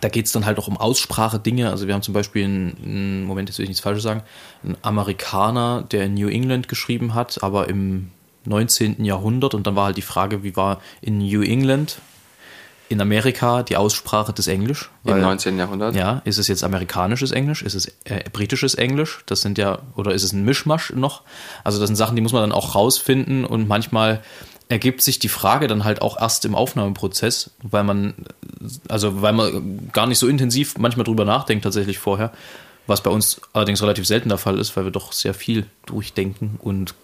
da geht es dann halt auch um Aussprache-Dinge. Also wir haben zum Beispiel einen, einen, Moment, jetzt will ich nichts Falsches sagen, einen Amerikaner, der in New England geschrieben hat, aber im 19. Jahrhundert. Und dann war halt die Frage, wie war in New England, in Amerika, die Aussprache des Englisch? Im 19. Jahrhundert? Ja, ist es jetzt amerikanisches Englisch? Ist es äh, britisches Englisch? Das sind ja, oder ist es ein Mischmasch noch? Also das sind Sachen, die muss man dann auch rausfinden und manchmal ergibt sich die Frage dann halt auch erst im Aufnahmeprozess, weil man, also weil man gar nicht so intensiv manchmal drüber nachdenkt tatsächlich vorher, was bei uns allerdings relativ selten der Fall ist, weil wir doch sehr viel durchdenken und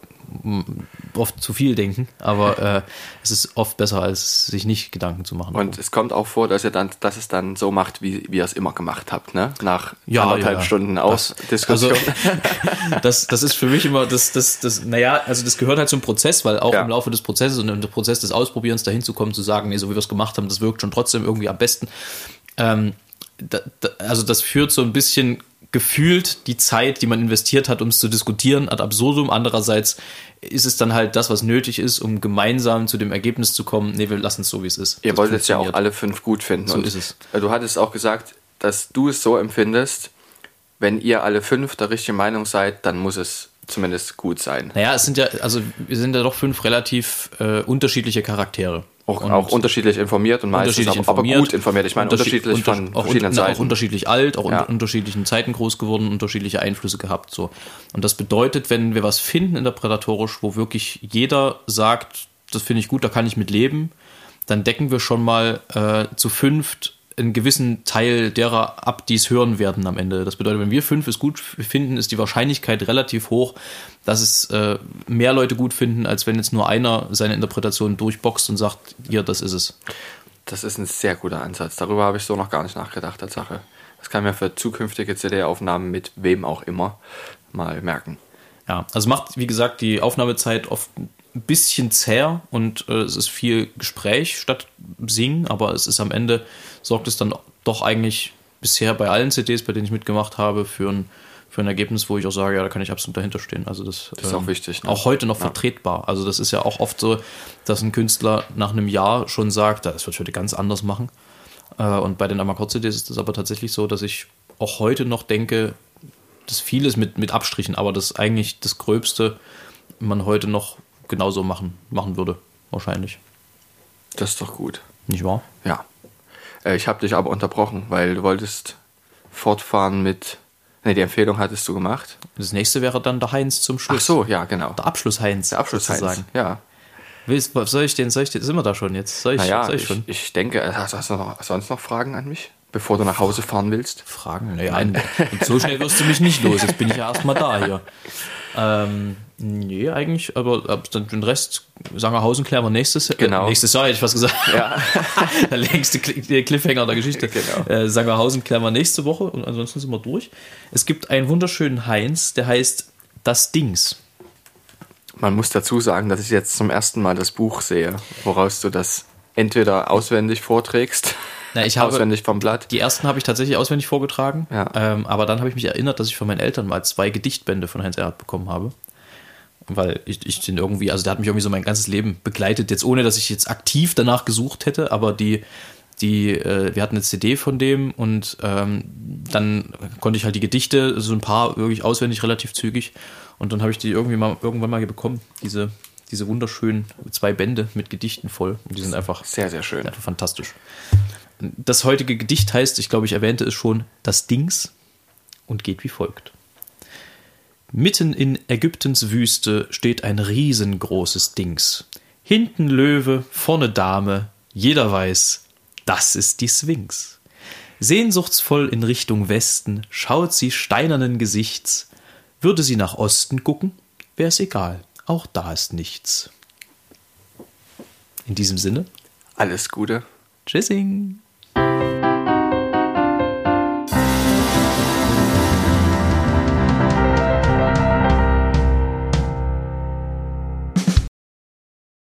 oft zu viel denken, aber äh, es ist oft besser, als sich nicht Gedanken zu machen. Und es kommt auch vor, dass ihr dann, dass es dann so macht, wie, wie ihr es immer gemacht habt, ne? Nach ja, anderthalb ja. Stunden Ausdiskussion. Also, das, das ist für mich immer, das, das, das, naja, also das gehört halt zum Prozess, weil auch Ja. im Laufe des Prozesses und im Prozess des Ausprobierens dahin zu kommen, zu sagen, nee, so wie wir es gemacht haben, das wirkt schon trotzdem irgendwie am besten. Ähm, da, da, also das führt so ein bisschen gefühlt die Zeit, die man investiert hat, um es zu diskutieren, ad absurdum. Andererseits ist es dann halt das, was nötig ist, um gemeinsam zu dem Ergebnis zu kommen, nee, wir lassen es so, wie es ist. Ihr Das wolltet ja auch alle fünf gut finden. So Und ist es. Du hattest auch gesagt, dass du es so empfindest, wenn ihr alle fünf der richtigen Meinung seid, dann muss es zumindest gut sein. Naja, es sind ja, also wir sind ja doch fünf relativ äh, unterschiedliche Charaktere. Auch, auch unterschiedlich informiert und meistens unterschiedlich aber, aber informiert. gut informiert. Ich meine, Unterschied- unterschiedlich unter- von auch, verschiedenen auch Seiten. unterschiedlich alt, auch Ja. in unterschiedlichen Zeiten groß geworden, unterschiedliche Einflüsse gehabt. So. Und das bedeutet, wenn wir was finden interpretatorisch, wo wirklich jeder sagt, das finde ich gut, da kann ich mit leben, dann decken wir schon mal äh, zu fünft einen gewissen Teil derer ab, die es hören werden am Ende. Das bedeutet, wenn wir fünf es gut finden, ist die Wahrscheinlichkeit relativ hoch, dass es äh, mehr Leute gut finden, als wenn jetzt nur einer seine Interpretation durchboxt und sagt, hier, das ist es. Das ist ein sehr guter Ansatz. Darüber habe ich so noch gar nicht nachgedacht, Tatsache. Das kann mir für zukünftige CD-Aufnahmen mit wem auch immer mal merken. Ja, also macht, wie gesagt, die Aufnahmezeit oft ein bisschen zäher und äh, es ist viel Gespräch statt Singen, aber es ist am Ende, sorgt es dann doch eigentlich bisher bei allen CDs, bei denen ich mitgemacht habe, für ein, für ein Ergebnis, wo ich auch sage, ja, da kann ich absolut dahinter stehen. Also das, Das ist auch wichtig, ne? Auch heute noch Ja. vertretbar. Also das ist ja auch oft so, dass ein Künstler nach einem Jahr schon sagt, das wird heute ganz anders machen. Äh, Und bei den Amakor-CDs ist es aber tatsächlich so, dass ich auch heute noch denke, dass vieles mit, mit Abstrichen, aber das eigentlich das Gröbste man heute noch genauso machen, machen würde. Wahrscheinlich. Das ist doch gut. Nicht wahr? Ja. Äh, Ich habe dich aber unterbrochen, weil du wolltest fortfahren mit. Ne, die Empfehlung hattest du gemacht. Das nächste wäre dann der Heinz zum Ach Schluss. so, ja, genau. Der Abschluss Heinz. Der Abschluss sozusagen. Ja. Willst, soll ich denn, soll ich denn, sind wir da schon jetzt? Soll ich, Naja, soll ich ich, schon? ich denke, äh, hast, du noch, sonst noch Fragen an mich, bevor du nach Hause fahren willst? Fragen? Naja, ein- und so schnell wirst du mich nicht los. Jetzt bin ich ja erstmal da hier. Ähm, nee, eigentlich, aber den Rest, Sangerhausen klären wir nächstes Genau. Äh, nächstes Jahr hätte ich was gesagt. Ja. der längste Cliffhanger der Geschichte. Genau. Äh, Sangerhausen klären wir nächste Woche und ansonsten sind wir durch. Es gibt einen wunderschönen Heinz, der heißt Das Dings. Man muss dazu sagen, dass ich jetzt zum ersten Mal das Buch sehe, woraus du das entweder auswendig vorträgst, Na, ich habe- auswendig vom Blatt. Die ersten habe ich tatsächlich auswendig vorgetragen, Ja. ähm, aber dann habe ich mich erinnert, dass ich von meinen Eltern mal zwei Gedichtbände von Heinz Erhardt bekommen habe. Weil ich, ich den irgendwie, also der hat mich irgendwie so mein ganzes Leben begleitet, jetzt ohne, dass ich jetzt aktiv danach gesucht hätte, aber die, die, äh, wir hatten eine CD von dem und ähm, dann konnte ich halt die Gedichte, so ein paar wirklich auswendig relativ zügig und dann habe ich die irgendwie mal irgendwann mal bekommen, diese, diese wunderschönen zwei Bände mit Gedichten voll und die sind einfach Sehr, sehr schön. Einfach fantastisch. Das heutige Gedicht heißt, ich glaube, ich erwähnte es schon, das Dings und geht wie folgt. Mitten in Ägyptens Wüste steht ein riesengroßes Dings. Hinten Löwe, vorne Dame, jeder weiß, Das ist die Sphinx. Sehnsuchtsvoll in Richtung Westen schaut sie steinernen Gesichts. Würde sie nach Osten gucken, wär's egal, auch da ist nichts. In diesem Sinne, Alles Gute. Tschüssing.